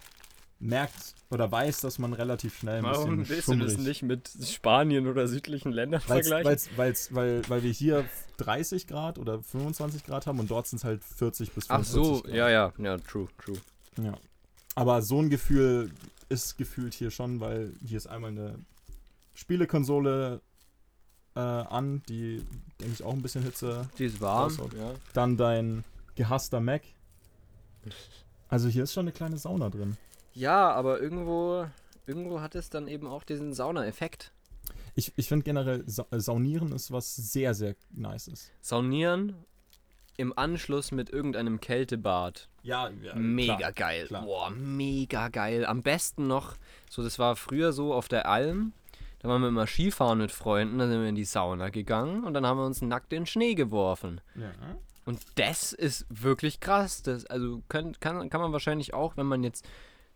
merkt oder weiß, dass man relativ schnell ein bisschen schummrig mit Spanien oder südlichen Ländern Weil's, weil's, weil's, weil, weil wir hier 30 Grad oder 25 Grad haben und dort sind es halt 40 bis Ach 45 so, Grad. ja, ja, ja, true, true. ja. Aber so ein Gefühl ist gefühlt hier schon, weil hier ist einmal eine Spielekonsole äh, an, die, denke ich, auch ein bisschen Hitze. Die ist warm. Ja. Dann dein gehasster Mac. Also hier ist schon eine kleine Sauna drin. Ja, aber irgendwo, irgendwo hat es dann eben auch diesen Sauna-Effekt. Ich, ich finde generell, Sa äh, Saunieren ist was sehr, sehr Nices. Saunieren im Anschluss mit irgendeinem Kältebad. Ja, ja mega geil. klar. Boah, mega geil. Am besten noch, so das war früher so auf der Alm. Da waren wir immer Skifahren mit Freunden, dann sind wir in die Sauna gegangen und dann haben wir uns nackt in den Schnee geworfen. Ja. Und das ist wirklich krass. Das, also kann, kann, kann man wahrscheinlich auch, wenn man jetzt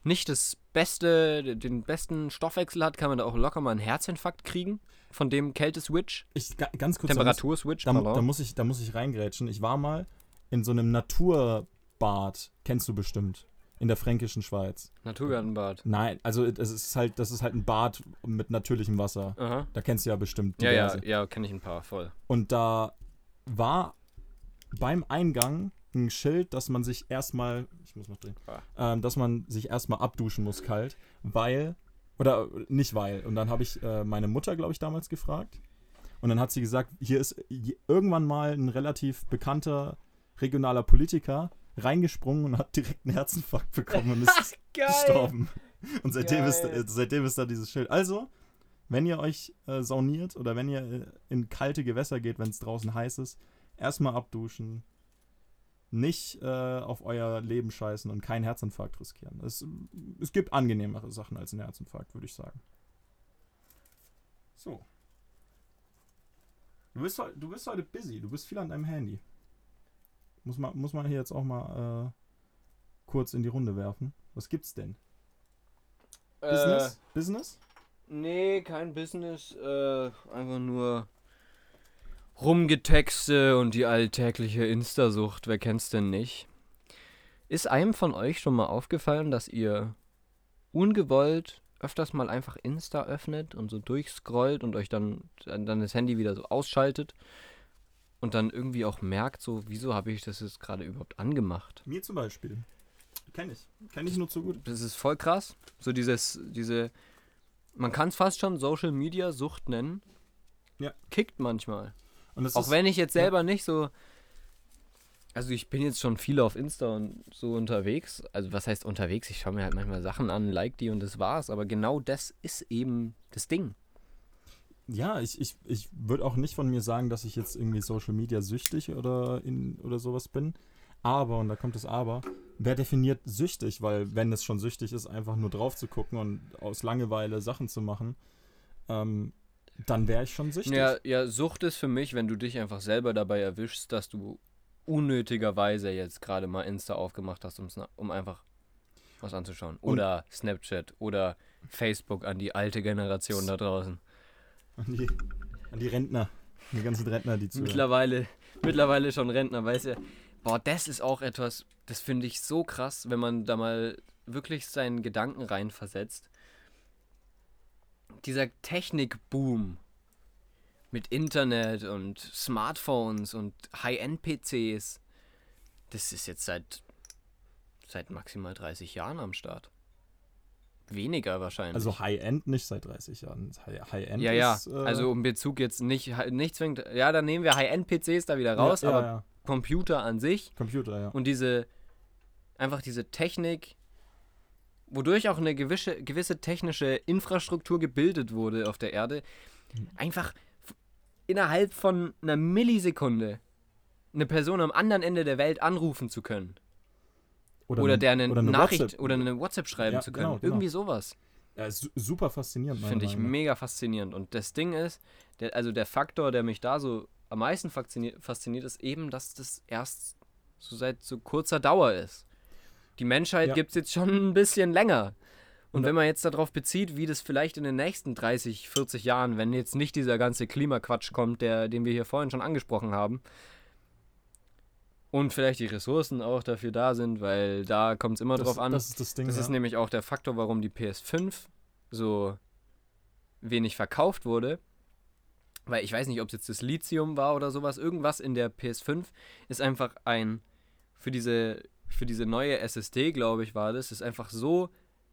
nicht das beste, den besten Stoffwechsel hat, kann man da auch locker mal einen Herzinfarkt kriegen. Von dem Kälteswitch, Ich, ga- ganz kurz, Temperaturswitch, Da, da, muss ich, da muss ich reingrätschen. Ich war mal in so einem Naturbad, kennst du bestimmt, in der fränkischen Schweiz. Naturgartenbad. Nein, also es ist halt, das ist halt ein Bad mit natürlichem Wasser. Aha. Da kennst du ja bestimmt Ja, ja, diverse. ja, kenne ich ein paar, voll. Und da war beim Eingang ein Schild, dass man sich erstmal, ich muss noch drehen, Ah. ähm, dass man sich erstmal abduschen muss kalt, weil, oder nicht weil. Und dann habe ich äh, meine Mutter, glaube ich, damals gefragt. Und dann hat sie gesagt, hier ist irgendwann mal ein relativ bekannter regionaler Politiker reingesprungen und hat direkt einen Herzinfarkt bekommen und ist gestorben. Und seitdem ist, äh, seitdem ist da dieses Schild. Also, wenn ihr euch äh, sauniert oder wenn ihr äh, in kalte Gewässer geht, wenn es draußen heiß ist, erstmal abduschen, nicht äh, auf euer Leben scheißen und keinen Herzinfarkt riskieren. Es, es gibt angenehmere Sachen als ein Herzinfarkt, würde ich sagen. So. Du bist, du bist heute busy, du bist viel an deinem Handy. Muss man, muss man hier jetzt auch mal äh, kurz in die Runde werfen. Was gibt's denn? Business? Business? Äh, nee, kein Business. Äh, einfach nur Rumgetexte und die alltägliche Insta-Sucht. Wer kennt's denn nicht? Ist einem von euch schon mal aufgefallen, dass ihr ungewollt öfters mal einfach Insta öffnet und so durchscrollt und euch dann, dann das Handy wieder so ausschaltet und dann irgendwie auch merkt, so, wieso habe ich das jetzt gerade überhaupt angemacht? Mir zum Beispiel. Kenn ich. Kenn ich nur zu gut. Das ist voll krass. So dieses, diese, man kann es fast schon Social Media Sucht nennen. Ja. Kickt manchmal. Auch ist, wenn ich jetzt ja. selber nicht so. Also ich bin jetzt schon viel auf Insta und so unterwegs. Also was heißt unterwegs? Ich schaue mir halt manchmal Sachen an, like die und das war's. Aber genau das ist eben das Ding. Ja, ich, ich, ich würde auch nicht von mir sagen, dass ich jetzt irgendwie Social Media süchtig oder, in, oder sowas bin. Aber, und da kommt das Aber, wer definiert süchtig? Weil, wenn es schon süchtig ist, einfach nur drauf zu gucken und aus Langeweile Sachen zu machen, ähm, dann wäre ich schon süchtig. Ja, ja, Sucht ist für mich, wenn du dich einfach selber dabei erwischst, dass du unnötigerweise jetzt gerade mal Insta aufgemacht hast, um einfach was anzuschauen. Und- Oder Snapchat oder Facebook an die alte Generation da draußen. An, die, an die Rentner. Die ganzen Rentner, die zuhören. Mittlerweile, mittlerweile schon Rentner, weißt du. Boah, das ist auch etwas, das finde ich so krass, wenn man da mal wirklich seinen Gedanken reinversetzt. Dieser Technikboom mit Internet und Smartphones und High-End-PCs, das ist jetzt seit, seit maximal 30 Jahren am Start. Weniger wahrscheinlich. Also High-End nicht seit 30 Jahren. High- High-End ja, ja. ist. äh, also im Bezug jetzt nicht, nicht zwingend. Ja, dann nehmen wir High-End-PCs da wieder raus, ja, ja, aber ja. Computer an sich Computer, ja. und diese einfach diese Technik, wodurch auch eine gewisse, gewisse technische Infrastruktur gebildet wurde auf der Erde, einfach innerhalb von einer Millisekunde eine Person am anderen Ende der Welt anrufen zu können. Oder, eine- der eine, oder eine Nachricht WhatsApp. oder eine WhatsApp schreiben Ja, zu können. genau, genau. Irgendwie sowas. Ja, ist su- super faszinierend, Finde ich mega faszinierend. Und das Ding ist, der, also der Faktor, der mich da so am meisten fasziniert, fasziniert, ist eben, dass das erst so seit so kurzer Dauer ist. Die Menschheit Ja. gibt es jetzt schon ein bisschen länger. Und wenn man jetzt darauf bezieht, wie das vielleicht in den nächsten 30, 40 Jahren, wenn jetzt nicht dieser ganze Klimaquatsch kommt, der, den wir hier vorhin schon angesprochen haben, und vielleicht die Ressourcen auch dafür da sind, weil da kommt es immer das, drauf an. Das ist das Ding. Das ja. ist nämlich auch der Faktor, warum die PS5 so wenig verkauft wurde. Weil ich weiß nicht, ob es jetzt das Lithium war oder sowas. Irgendwas in der PS5 ist einfach ein, für diese, für diese neue SSD, glaube ich, war das, ist einfach so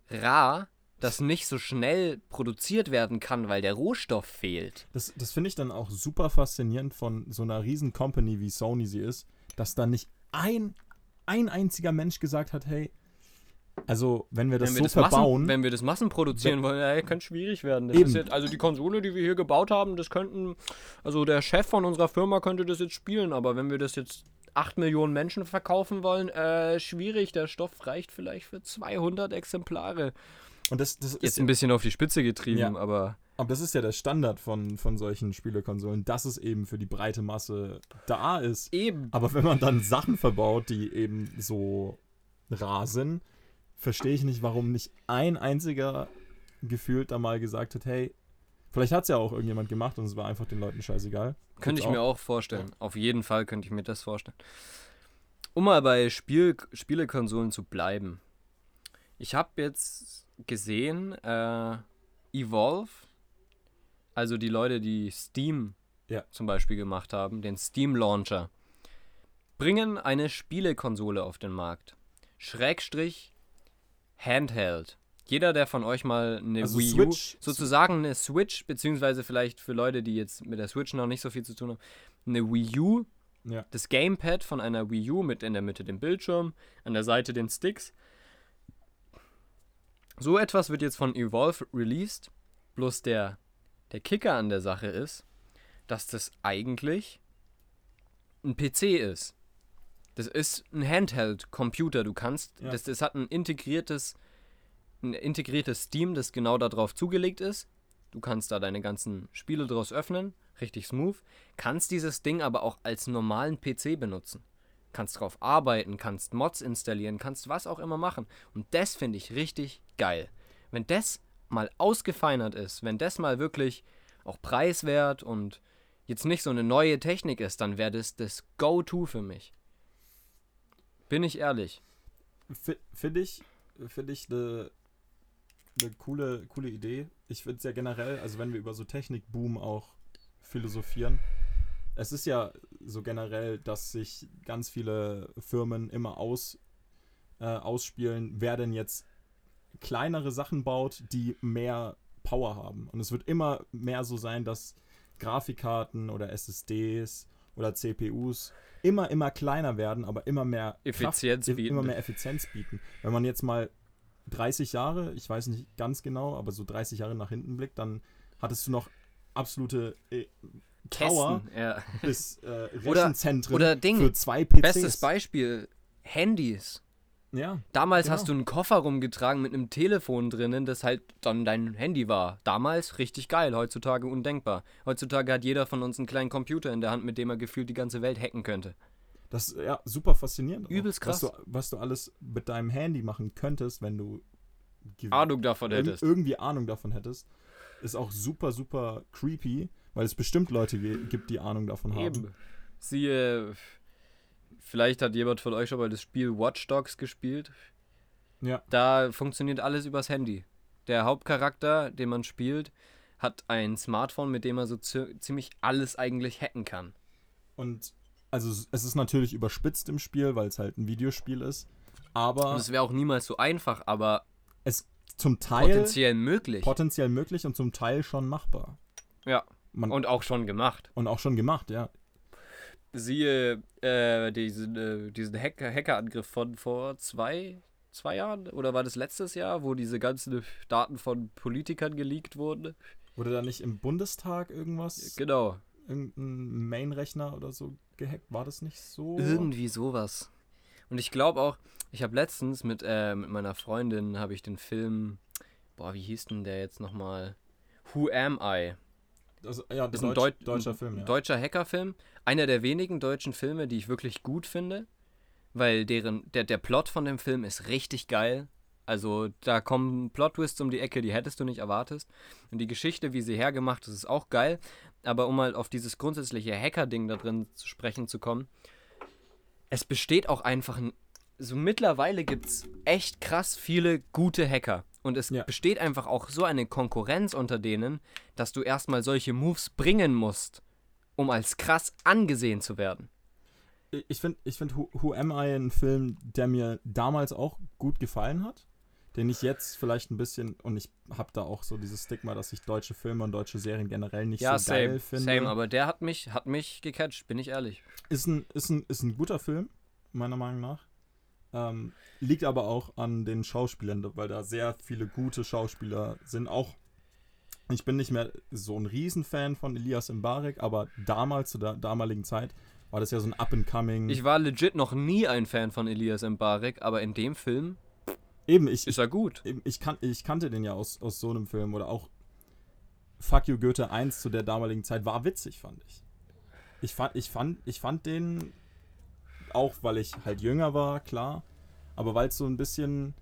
rar, dass nicht so schnell produziert werden kann, weil der Rohstoff fehlt. Das, das finde ich dann auch super faszinierend von so einer riesen Company wie Sony sie ist, dass da nicht ein, ein einziger Mensch gesagt hat, hey, also wenn wir das wenn, so wir das verbauen, Massen, wenn wir das massenproduzieren wollen, ja, könnte schwierig werden. Das Eben. jetzt, also die Konsole, die wir hier gebaut haben, das könnten, also der Chef von unserer Firma könnte das jetzt spielen, aber wenn wir das jetzt 8 Millionen Menschen verkaufen wollen, äh, schwierig. Der Stoff reicht vielleicht für 200 Exemplare. und das, das Jetzt ist, ein bisschen auf die Spitze getrieben, Ja. aber aber das ist ja der Standard von, von solchen Spielekonsolen, dass es eben für die breite Masse da ist. eben. Aber wenn man dann Sachen verbaut, die eben so rar sind, verstehe ich nicht, warum nicht ein einziger gefühlt da mal gesagt hat, hey, vielleicht hat es ja auch irgendjemand gemacht und es war einfach den Leuten scheißegal. Könnte ich mir auch vorstellen. Auf jeden Fall könnte ich mir das vorstellen. Um mal bei Spiel, Spielekonsolen zu bleiben. Ich habe jetzt gesehen, äh, Evolve, also die Leute, die Steam Ja. zum Beispiel gemacht haben, den Steam Launcher, bringen eine Spielekonsole auf den Markt. Schrägstrich Handheld. Jeder, der von euch mal eine Also Wii U, Switch- sozusagen eine Switch, beziehungsweise vielleicht für Leute, die jetzt mit der Switch noch nicht so viel zu tun haben, eine Wii U, Ja. das Gamepad von einer Wii U mit in der Mitte dem Bildschirm, an der Seite den Sticks. So etwas wird jetzt von Evolve released, bloß der, der Kicker an der Sache ist, dass das eigentlich ein PC ist. Das ist ein Handheld-Computer. Du kannst, Ja. das, das hat ein integriertes, ein integriertes Steam, das genau darauf zugelegt ist. Du kannst da deine ganzen Spiele draus öffnen, richtig smooth. Kannst dieses Ding aber auch als normalen PC benutzen. Kannst drauf arbeiten, kannst Mods installieren, kannst was auch immer machen. Und das finde ich richtig geil. Wenn das mal ausgefeinert ist, wenn das mal wirklich auch preiswert und jetzt nicht so eine neue Technik ist, dann wäre das das Go-To für mich. Bin ich ehrlich. Fi- Finde ich, finde ich eine eine coole, coole Idee. Ich finde es ja generell, also wenn wir über so Technikboom auch philosophieren, es ist ja so generell, dass sich ganz viele Firmen immer aus, äh, ausspielen, wer denn jetzt kleinere Sachen baut, die mehr Power haben. Und es wird immer mehr so sein, dass Grafikkarten oder SSDs oder CPUs immer, immer kleiner werden, aber immer mehr Effizienz Kraft, bieten. immer mehr Effizienz bieten. Wenn man jetzt mal 30 Jahre, ich weiß nicht ganz genau, aber so 30 Jahre nach hinten blickt, dann hattest du noch absolute äh, Tower Kästen, ja. bis äh, Oder- Rechenzentren oder Ding, für zwei PCs. Bestes Beispiel, Handys. Ja, Damals Genau. hast du einen Koffer rumgetragen mit einem Telefon drinnen, das halt dann dein Handy war. Damals richtig geil, heutzutage undenkbar. Heutzutage hat jeder von uns einen kleinen Computer in der Hand, mit dem er gefühlt die ganze Welt hacken könnte. Das ist ja super faszinierend. Übelst Was krass. du, was du alles mit deinem Handy machen könntest, wenn du Ahnung davon hättest. irgendwie Ahnung davon hättest. Ist auch super, super creepy, weil es bestimmt Leute gibt, die Ahnung davon haben. Eben. Siehe, vielleicht hat jemand von euch schon mal das Spiel Watch Dogs gespielt. Ja. Da funktioniert alles übers Handy. Der Hauptcharakter, den man spielt, hat ein Smartphone, mit dem er so zi ziemlich alles eigentlich hacken kann. Und also es ist natürlich überspitzt im Spiel, weil es halt ein Videospiel ist. Aber Und es wäre auch niemals so einfach, aber es zum Teil potenziell möglich. potenziell möglich und zum Teil schon machbar. ja, Man, und, und auch schon gemacht. auch schon gemacht, ja. Siehe äh, diesen, äh, diesen Hacker Hackerangriff von vor zwei, zwei Jahren oder war das letztes Jahr, wo diese ganzen Daten von Politikern geleakt wurden? Wurde da nicht im Bundestag irgendwas, Genau. irgendein Main-Rechner oder so gehackt? War das nicht so? Irgendwie sowas. Und ich glaube auch, ich habe letztens mit, äh, mit meiner Freundin habe ich den Film, boah, wie hieß denn der jetzt nochmal? Who Am I? Also, ja, Ist ein Deutsch, Deut deutscher Film, ja. Deutscher Hackerfilm. Einer der wenigen deutschen Filme, die ich wirklich gut finde, weil deren, der, der Plot von dem Film ist richtig geil. Also da kommen Plot-Twists um die Ecke, die hättest du nicht erwartet. Und die Geschichte, wie sie hergemacht ist, ist auch geil. Aber um mal auf dieses grundsätzliche Hacker-Ding da drin zu sprechen zu kommen, es besteht auch einfach ein. So mittlerweile gibt es echt krass viele gute Hacker. Und es Ja. besteht einfach auch so eine Konkurrenz unter denen, dass du erstmal solche Moves bringen musst, um als krass angesehen zu werden. Ich- finde, ich find Who, Who Am I ein Film, der mir damals auch gut gefallen hat. Den ich jetzt vielleicht ein bisschen, und ich habe da auch so dieses Stigma, dass ich deutsche Filme und deutsche Serien generell nicht ja, so geil same, finde. same, aber der hat mich, hat mich gecatcht, bin ich ehrlich. Ist ein, ist, ein, ist ein guter Film, meiner Meinung nach. Ähm, liegt aber auch an den Schauspielern, weil da sehr viele gute Schauspieler sind. Auch ich bin nicht mehr so ein Riesenfan von Elias Mbarek, aber damals, zu der damaligen Zeit, war das ja so ein Up-and-Coming. Ich war legit noch nie ein Fan von Elias Mbarek, aber in dem Film Eben, ich, ist er gut. Eben, ich, kan ich kannte den ja aus, aus so einem Film oder auch Fuck You Goethe 1 zu der damaligen Zeit war witzig, fand ich. Ich fand, ich fand, ich fand den auch, weil ich halt jünger war, klar, aber weil es so ein bisschen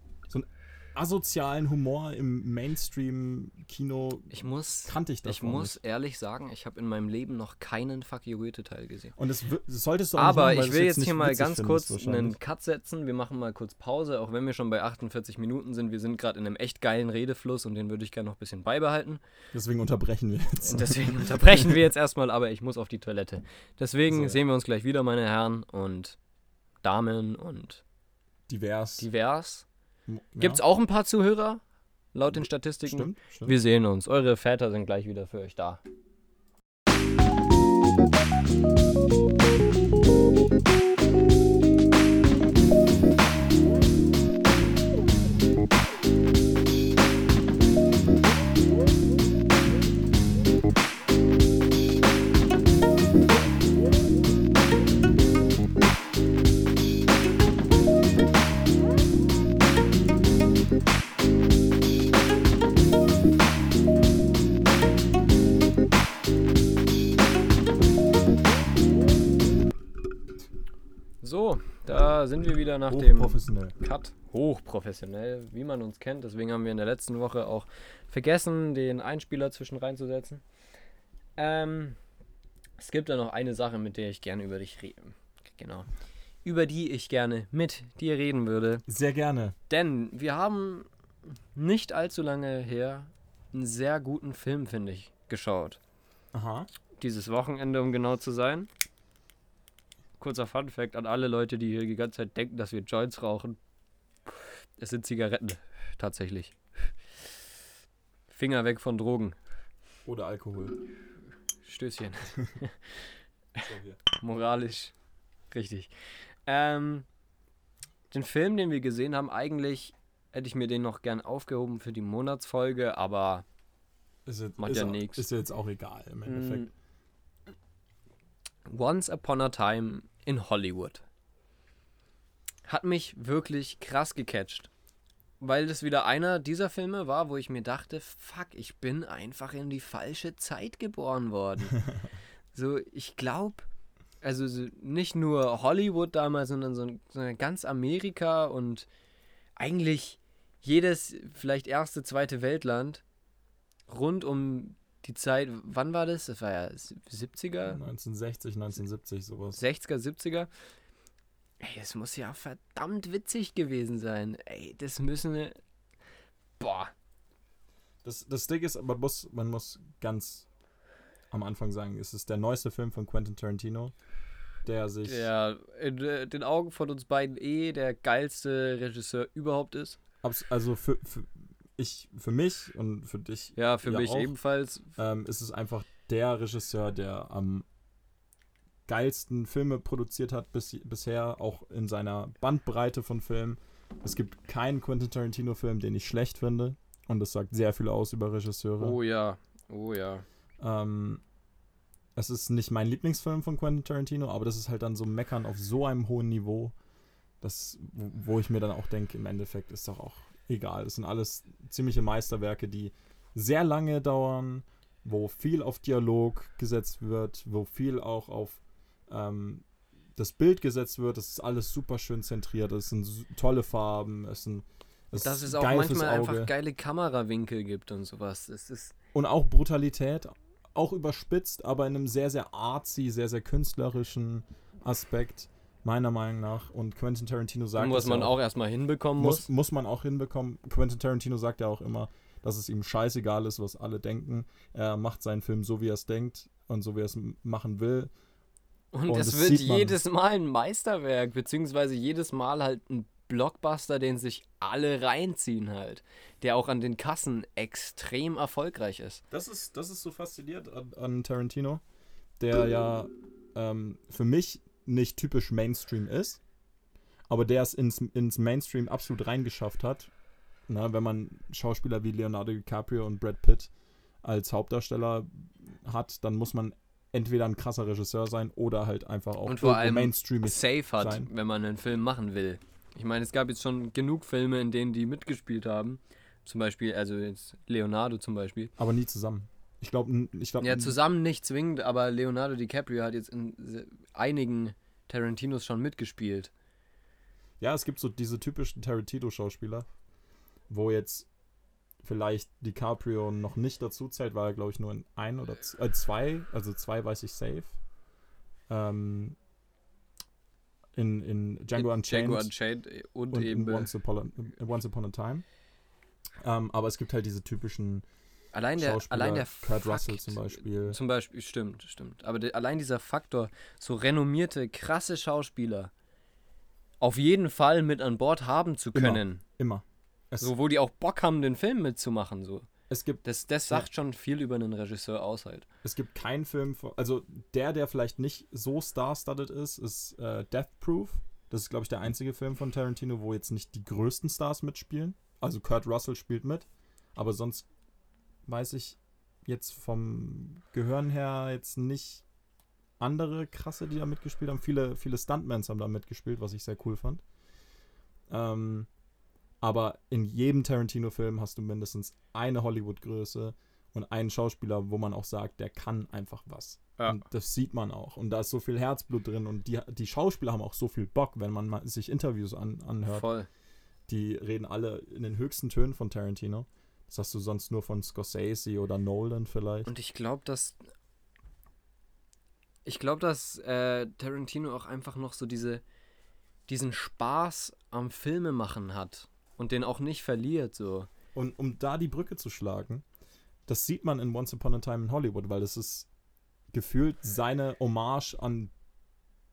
asozialen Humor im Mainstream-Kino Ich muss, kannte ich das ich muss ehrlich sagen, ich habe in meinem Leben noch keinen Fuck You Goethe Teil gesehen. Und das, das solltest du auch Aber nicht machen, weil ich will jetzt nicht hier mal ganz kurz einen Cut setzen. Wir machen mal kurz Pause, auch wenn wir schon bei 48 Minuten sind. Wir sind gerade in einem echt geilen Redefluss und den würde ich gerne noch ein bisschen beibehalten. Deswegen unterbrechen wir jetzt. Deswegen unterbrechen wir jetzt erstmal, aber ich muss auf die Toilette. Deswegen So, sehen wir uns gleich wieder, meine Herren und Damen und Divers. divers. Ja, Gibt's auch ein paar Zuhörer? Laut den Statistiken. Stimmt, stimmt. Wir sehen uns. Eure Väter sind gleich wieder für euch da. So, da sind wir wieder nach dem Hochprofessionell. Cut. Hochprofessionell, wie man uns kennt. Deswegen haben wir in der letzten Woche auch vergessen, den Einspieler zwischen reinzusetzen. Ähm, es gibt da noch eine Sache, mit der ich gerne über dich rede. Genau. Über die ich gerne mit dir reden würde. Sehr gerne. Denn wir haben nicht allzu lange her einen sehr guten Film, finde ich, geschaut. Aha. Dieses Wochenende, um genau zu sein. Kurzer Fun Fact an alle Leute, die hier die ganze Zeit denken, dass wir Joints rauchen. Es sind Zigaretten, tatsächlich. Finger weg von Drogen. Oder Alkohol. Stößchen. Moralisch richtig. Ähm, den Film, den wir gesehen haben, eigentlich hätte ich mir den noch gern aufgehoben für die Monatsfolge, aber Ist, jetzt, Macht ist, ja nix. ist jetzt auch egal im Endeffekt. mm, Once Upon a Time in Hollywood hat mich wirklich krass gecatcht. Weil das wieder einer dieser Filme war, wo ich mir dachte, fuck, ich bin einfach in die falsche Zeit geboren worden. so, ich glaube, also so nicht nur Hollywood damals, sondern so, so ganz Amerika und eigentlich jedes, vielleicht erste, zweite Weltland rund um die Zeit, wann war das? Das war ja 70er, 1960, 1970, sowas. 60er, 70er. Ey, das muss ja verdammt witzig gewesen sein. Ey, das müssen. Boah. Das, das Ding ist, man muss, man muss ganz am Anfang sagen, es ist der neueste Film von Quentin Tarantino, der sich. Der in äh, den Augen von uns beiden eh der geilste Regisseur überhaupt ist. Also für, für, ich, für mich und für dich Ja, für mich auch. ebenfalls. ähm, ist es einfach der Regisseur, der am geilsten Filme produziert hat bis, bisher, auch in seiner Bandbreite von Filmen. Es gibt keinen Quentin Tarantino-Film, den ich schlecht finde. Und das sagt sehr viel aus über Regisseure. Oh ja. Oh ja. Ähm, es ist nicht mein Lieblingsfilm von Quentin Tarantino, aber das ist halt dann so Meckern auf so einem hohen Niveau, dass, wo ich mir dann auch denke, im Endeffekt ist doch auch egal. Es sind alles ziemliche Meisterwerke, die sehr lange dauern, wo viel auf Dialog gesetzt wird, wo viel auch auf ähm, das Bild gesetzt wird. Das ist alles super schön zentriert. Es sind tolle Farben. Es sind es Dass es auch manchmal einfach geile Kamerawinkel gibt und sowas. Es ist. Und auch Brutalität, auch überspitzt, aber in einem sehr, sehr artsy, sehr, sehr künstlerischen Aspekt, meiner Meinung nach. Und Quentin Tarantino sagt. was man ja auch erstmal hinbekommen muss. muss, man auch hinbekommen. Quentin Tarantino sagt ja auch immer, dass es ihm scheißegal ist, was alle denken. Er macht seinen Film so, wie er es denkt und so, wie er es machen will. Und, Und es wird jedes Mal ein Meisterwerk, beziehungsweise jedes Mal halt ein Blockbuster, den sich alle reinziehen halt. Der auch an den Kassen extrem erfolgreich ist. Das ist, das ist so faszinierend an, an Tarantino, der ja ähm, für mich nicht typisch Mainstream ist, aber der es ins, ins Mainstream absolut reingeschafft hat. Na, wenn man Schauspieler wie Leonardo DiCaprio und Brad Pitt als Hauptdarsteller hat, dann muss man entweder ein krasser Regisseur sein oder halt einfach auch Und vor allem mainstreamig. Safe hat, sein. wenn man einen Film machen will. Ich meine, es gab jetzt schon genug Filme, in denen die mitgespielt haben. Zum Beispiel, also jetzt Leonardo zum Beispiel. Aber nie zusammen. Ich glaube, ich glaube, Ja, zusammen nicht zwingend, aber Leonardo DiCaprio hat jetzt in einigen Tarantinos schon mitgespielt. Ja, es gibt so diese typischen Tarantino-Schauspieler, wo jetzt vielleicht DiCaprio noch nicht dazu zählt, weil er, glaube ich, nur in ein oder äh, zwei, also zwei weiß ich safe. Ähm, in, in Django Unchained Django Unchained und, und eben in Once Upon a, Once Upon a Time. Ähm, aber es gibt halt diese typischen allein der allein der Kurt Fakt, Russell zum Beispiel. Zum Beispiel, stimmt, stimmt. Aber der, allein dieser Faktor, so renommierte, krasse Schauspieler auf jeden Fall mit an Bord haben zu Immer. können. Immer. Es, So, wo die auch Bock haben, den Film mitzumachen. So. es gibt Das, das Ja. sagt schon viel über einen Regisseur aus halt. Es gibt keinen Film, von, also der, der vielleicht nicht so star-studded ist, ist äh, Death Proof. Das ist, glaube ich, der einzige Film von Tarantino, wo jetzt nicht die größten Stars mitspielen. Also Kurt Russell spielt mit, aber sonst weiß ich jetzt vom Gehören her jetzt nicht andere krasse, die da mitgespielt haben. Viele, viele Stuntmans haben da mitgespielt, was ich sehr cool fand. Ähm, aber in jedem Tarantino-Film hast du mindestens eine Hollywood-Größe und einen Schauspieler, wo man auch sagt, der kann einfach was. Ja. Und das sieht man auch. Und da ist so viel Herzblut drin und die, die Schauspieler haben auch so viel Bock, wenn man sich Interviews an, anhört. Voll. Die reden alle in den höchsten Tönen von Tarantino. Das hast du sonst nur von Scorsese oder Nolan vielleicht. Und ich glaube, dass. Ich glaube, dass äh, Tarantino auch einfach noch so diese, diesen Spaß am Filmemachen hat und den auch nicht verliert. So. Und um da die Brücke zu schlagen, das sieht man in Once Upon a Time in Hollywood, weil das ist gefühlt seine Hommage an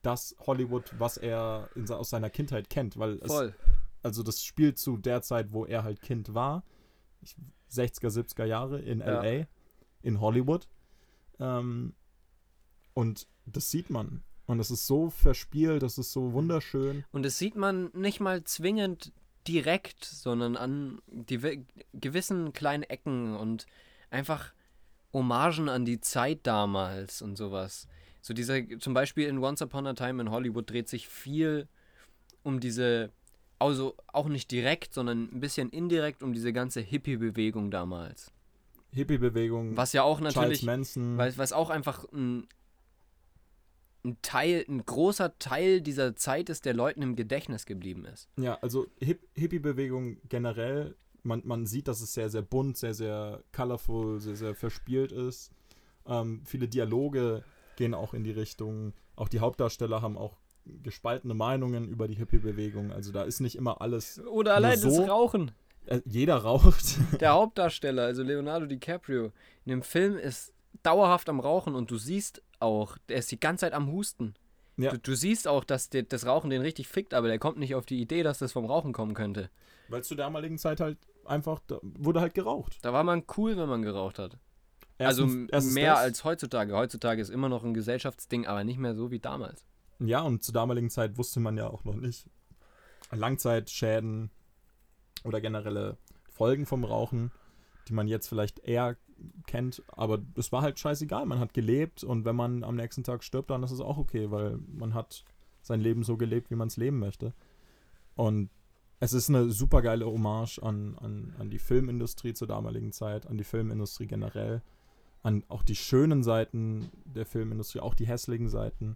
das Hollywood, was er in, aus seiner Kindheit kennt, weil es, Voll. also das spielt zu der Zeit, wo er halt Kind war, ich, 60er, 70er Jahre in Ja. LA, in Hollywood. Ähm, Und das sieht man. Und es ist so verspielt, das ist so wunderschön. Und das sieht man nicht mal zwingend direkt, sondern an die gewissen kleinen Ecken und einfach Hommagen an die Zeit damals und sowas. So dieser, zum Beispiel in Once Upon a Time in Hollywood dreht sich viel um diese, also auch nicht direkt, sondern ein bisschen indirekt um diese ganze Hippie-Bewegung damals. Hippie-Bewegung. Was ja auch natürlich, Charles Manson. weil was auch einfach ein, ein Teil, ein großer Teil dieser Zeit ist, der Leuten im Gedächtnis geblieben ist. Ja, also Hip Hippie-Bewegung generell man, man sieht, dass es sehr, sehr bunt, sehr, sehr colorful, sehr, sehr verspielt ist. Ähm, viele Dialoge gehen auch in die Richtung. Auch die Hauptdarsteller haben auch gespaltene Meinungen über die Hippie-Bewegung. Also da ist nicht immer alles. Oder allein so. das Rauchen. Äh, jeder raucht. Der Hauptdarsteller, also Leonardo DiCaprio, in dem Film ist dauerhaft am Rauchen und du siehst auch, der ist die ganze Zeit am Husten. Ja. Du, du, siehst auch, dass der, das Rauchen den richtig fickt, aber der kommt nicht auf die Idee, dass das vom Rauchen kommen könnte. Weil es zur damaligen Zeit halt einfach, da wurde halt geraucht. Da war man cool, wenn man geraucht hat. Erstens, also erstens mehr das. als heutzutage. Heutzutage ist immer noch ein Gesellschaftsding, aber nicht mehr so wie damals. Ja, und zur damaligen Zeit wusste man ja auch noch nicht Langzeitschäden oder generelle Folgen vom Rauchen, die man jetzt vielleicht eher kennt, aber es war halt scheißegal. Man hat gelebt und wenn man am nächsten Tag stirbt, dann ist es auch okay, weil man hat sein Leben so gelebt, wie man es leben möchte. Und es ist eine super geile Hommage an, an, an die Filmindustrie zur damaligen Zeit, an die Filmindustrie generell, an auch die schönen Seiten der Filmindustrie, auch die hässlichen Seiten.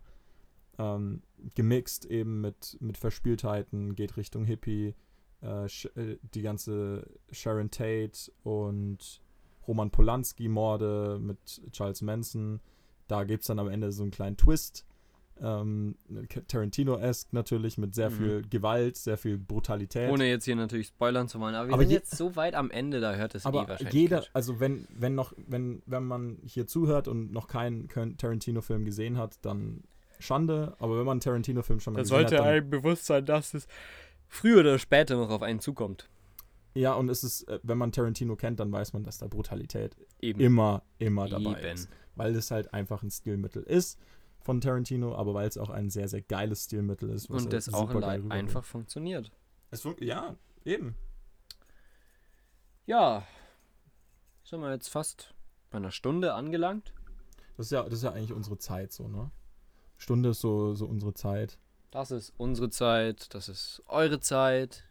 Ähm, gemixt eben mit, mit Verspieltheiten, geht Richtung Hippie, äh, äh die ganze Sharon Tate und Roman Polanski-Morde mit Charles Manson. Da gibt es dann am Ende so einen kleinen Twist, ähm, Tarantino-esque natürlich, mit sehr mhm. viel Gewalt, sehr viel Brutalität. Ohne jetzt hier natürlich spoilern zu wollen, aber wir aber sind jetzt so weit am Ende, da hört es aber eh wahrscheinlich. Jeder, also wenn, wenn noch, wenn, wenn man hier zuhört und noch keinen Tarantino-Film gesehen hat, dann Schande, aber wenn man einen Tarantino-Film schon mal gesehen hat. dann sollte einem bewusst sein, dass es früher oder später noch auf einen zukommt. Ja, und es ist, äh, wenn man Tarantino kennt, dann weiß man, dass da Brutalität Eben. immer, immer dabei Eben. ist. Weil es halt einfach ein Stilmittel ist von Tarantino, aber weil es auch ein sehr, sehr geiles Stilmittel ist. Und das auch einfach funktioniert. Es fun ja, eben. Ja, sind wir jetzt fast bei einer Stunde angelangt. Das ist ja, das ist ja eigentlich unsere Zeit so, ne? Stunde ist so, so unsere Zeit. Das ist unsere Zeit, das ist eure Zeit.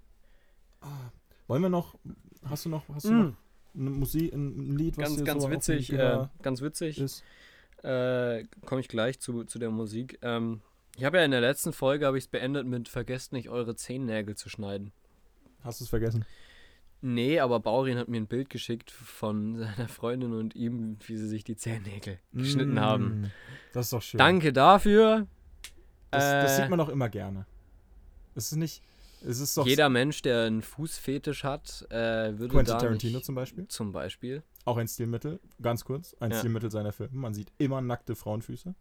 Ah, wollen wir noch, hast du noch, hast du mm. noch eine Musik, ein Lied, was ganz, ganz so witzig, äh, ganz witzig ist? Äh, Komme ich gleich zu, zu der Musik. Ähm, ich habe ja in der letzten Folge habe ich es beendet mit vergesst nicht eure Zehennägel zu schneiden. Hast du es vergessen? Nee, aber Baurin hat mir ein Bild geschickt von seiner Freundin und ihm, wie sie sich die Zehennägel mm, geschnitten haben. Das ist doch schön. Danke dafür. Das, äh, das sieht man auch immer gerne. Es ist nicht. Es ist doch Jeder Mensch, der einen Fußfetisch hat, äh, würde Quentin Tarantino zum Beispiel. Zum Beispiel. Auch ein Stilmittel, ganz kurz, ein ja. Stilmittel seiner Filme. Man sieht immer nackte Frauenfüße.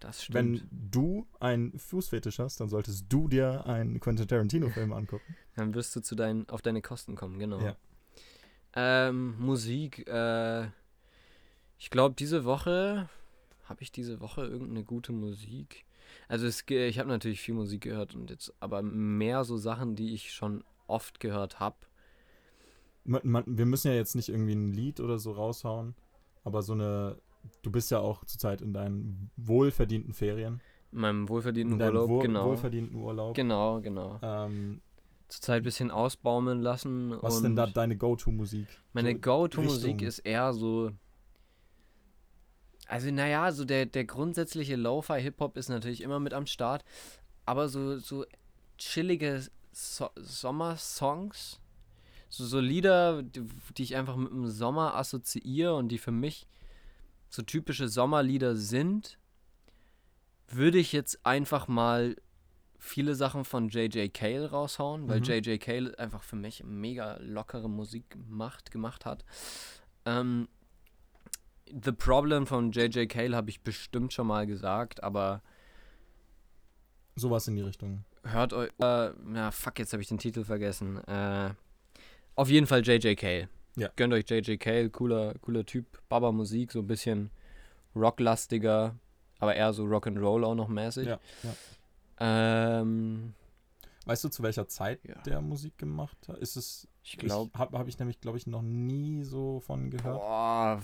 Das stimmt. Wenn du einen Fußfetisch hast, dann solltest du dir einen Quentin Tarantino-Film angucken. Dann wirst du zu deinen, auf deine Kosten kommen, genau. Ja. Ähm, Musik, äh, ich glaube, diese Woche habe ich diese Woche irgendeine gute Musik. Also es, ich habe natürlich viel Musik gehört und jetzt aber mehr so Sachen, die ich schon oft gehört habe. wir müssen ja jetzt nicht irgendwie ein Lied oder so raushauen, aber so eine. Du bist ja auch zurzeit in deinen wohlverdienten Ferien. In meinem wohlverdienten Urlaub, wohl, genau. Wohlverdienten Urlaub. Genau, genau. Ähm, zurzeit ein bisschen ausbaumeln lassen. Was ist denn da deine Go-To-Musik? Meine so Go-To-Musik ist eher so also, naja, so der, der grundsätzliche Lo-Fi-Hip-Hop ist natürlich immer mit am Start. Aber so, so chillige so Sommersongs, so, so Lieder, die, die ich einfach mit dem Sommer assoziiere und die für mich so typische Sommerlieder sind, würde ich jetzt einfach mal viele Sachen von J.J. Cale raushauen, weil mhm. J.J. Cale einfach für mich mega lockere Musik macht, gemacht hat. Ähm, The Problem von J.J. Cale habe ich bestimmt schon mal gesagt, aber. Sowas in die Richtung. Hört euch. Äh, na, fuck, jetzt habe ich den Titel vergessen. Äh, auf jeden Fall J.J. Cale. Ja. Gönnt euch J.J. Cale, cooler, cooler Typ. Baba Musik, so ein bisschen rocklastiger. aber eher so Rock'n'Roll auch noch mäßig. Ja, ja. Ähm, Weißt du, zu welcher Zeit Ja. der Musik gemacht hat? Ist es. ich glaube, Habe hab ich nämlich, glaube ich, noch nie so von gehört. boah,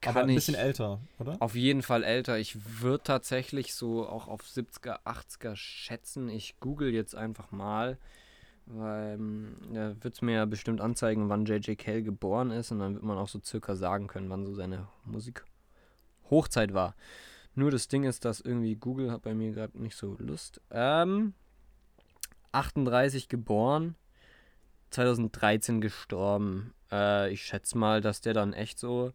kann Aber ein bisschen älter, oder? auf jeden Fall älter. Ich würde tatsächlich so auch auf 70er, 80er schätzen. Ich google jetzt einfach mal, weil ähm, da wird es mir ja bestimmt anzeigen, wann J.J. Cale geboren ist und dann wird man auch so circa sagen können, wann so seine Musik Hochzeit war. Nur das Ding ist, dass irgendwie Google hat bei mir gerade nicht so Lust. Ähm, 38 geboren, 2013 gestorben. Äh, ich schätze mal, dass der dann echt so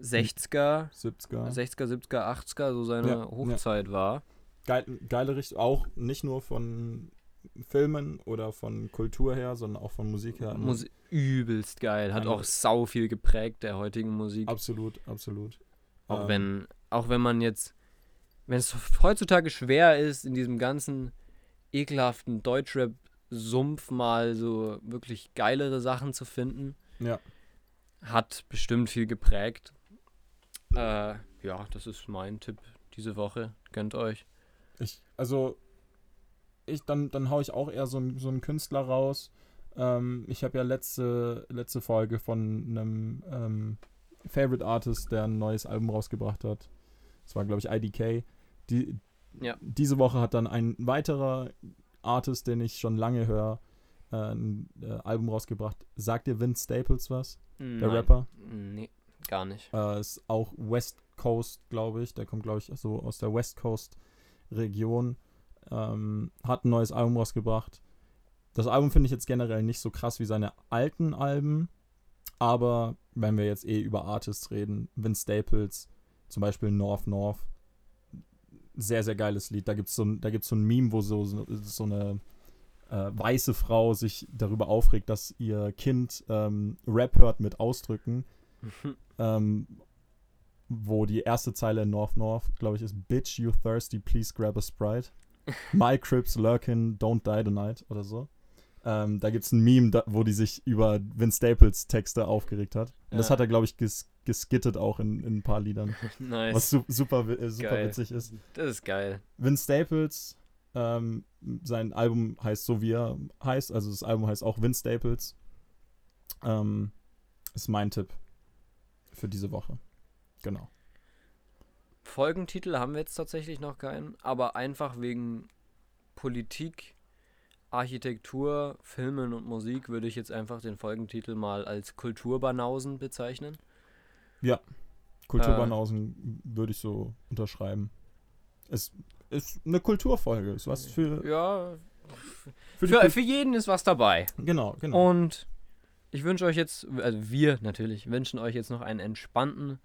60er, 70er. 60er, 70er, 80er so seine Ja, ja. Hochzeit war. Geil, geile Richtung. Auch nicht nur von Filmen oder von Kultur her, sondern auch von Musik her. Musi übelst geil. Hat auch sau viel geprägt der heutigen Musik. Absolut, absolut. Auch Ähm, wenn, auch wenn man jetzt, wenn es heutzutage schwer ist, in diesem ganzen ekelhaften Deutschrap-Sumpf mal so wirklich geilere Sachen zu finden, Ja. hat bestimmt viel geprägt. Äh, ja, das ist mein Tipp diese Woche. Gönnt euch. Ich, also, ich, dann, dann hau ich auch eher so, einen- so einen Künstler raus. Ähm, ich habe ja letzte, letzte Folge von einem ähm, Favorite Artist, der ein neues Album rausgebracht hat. Das war, glaube ich, IDK. Die, Ja. Diese Woche hat dann ein weiterer Artist, den ich schon lange höre, äh, ein äh, Album rausgebracht. Sagt dir Vince Staples was? Der Nein. Rapper? Nee, gar nicht. Äh, ist auch West Coast, glaube ich. Der kommt, glaube ich, so aus der West Coast Region. Ähm, hat ein neues Album rausgebracht. Das Album finde ich jetzt generell nicht so krass wie seine alten Alben. Aber wenn wir jetzt eh über Artists reden, Vince Staples, zum Beispiel North North, sehr, sehr geiles Lied. Da gibt es so, ein- da gibt's so ein Meme, wo so, so, so eine äh, weiße Frau sich darüber aufregt, dass ihr Kind ähm, Rap hört mit Ausdrücken ähm, wo die erste Zeile in North North, glaube ich, ist Bitch, you thirsty, please grab a Sprite. My Crips lurking, don't die tonight oder so. Ähm, da gibt es ein Meme, da, wo die sich über Vince Staples Texte aufgeregt hat. Und das Ja. hat er, glaube ich, ges geskittet auch in, in ein paar Liedern, nice. was su super, äh, super Geil. witzig ist. Das ist geil. Vince Staples, ähm, sein Album heißt so, wie er heißt. Also das Album heißt auch Vince Staples. Ähm, ist mein Tipp für diese Woche. Genau. Folgentitel haben wir jetzt tatsächlich noch keinen, aber einfach wegen Politik, Architektur, Filmen und Musik würde ich jetzt einfach den Folgentitel mal als Kulturbanausen bezeichnen. Kulturbanausen würde ich so unterschreiben. Es ist eine Kulturfolge. Ist was für, Ja, für für, für jeden ist was dabei. Genau, genau. Und ich wünsche euch jetzt, also wir natürlich, wünschen euch jetzt noch einen entspannten,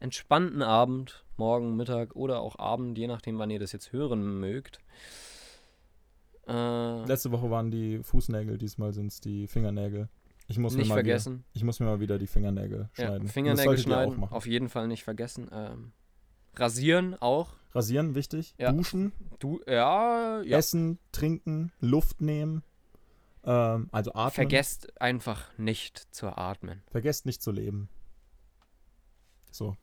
entspannten Abend, morgen, Mittag oder auch Abend, je nachdem, wann ihr das jetzt hören mögt. Äh, Letzte Woche waren die Fußnägel, diesmal sind es die Fingernägel. Ich muss, mir nicht mal vergessen. Wieder, ich muss mir mal wieder die Fingernägel Ja, schneiden. das Fingernägel schneiden, auch machen. auf jeden Fall nicht vergessen. Ähm, rasieren auch. Rasieren, wichtig. Ja. Duschen, Du, ja, ja. essen, trinken, Luft nehmen. Ähm, also atmen. Vergesst einfach nicht zu atmen. Vergesst nicht zu leben. So,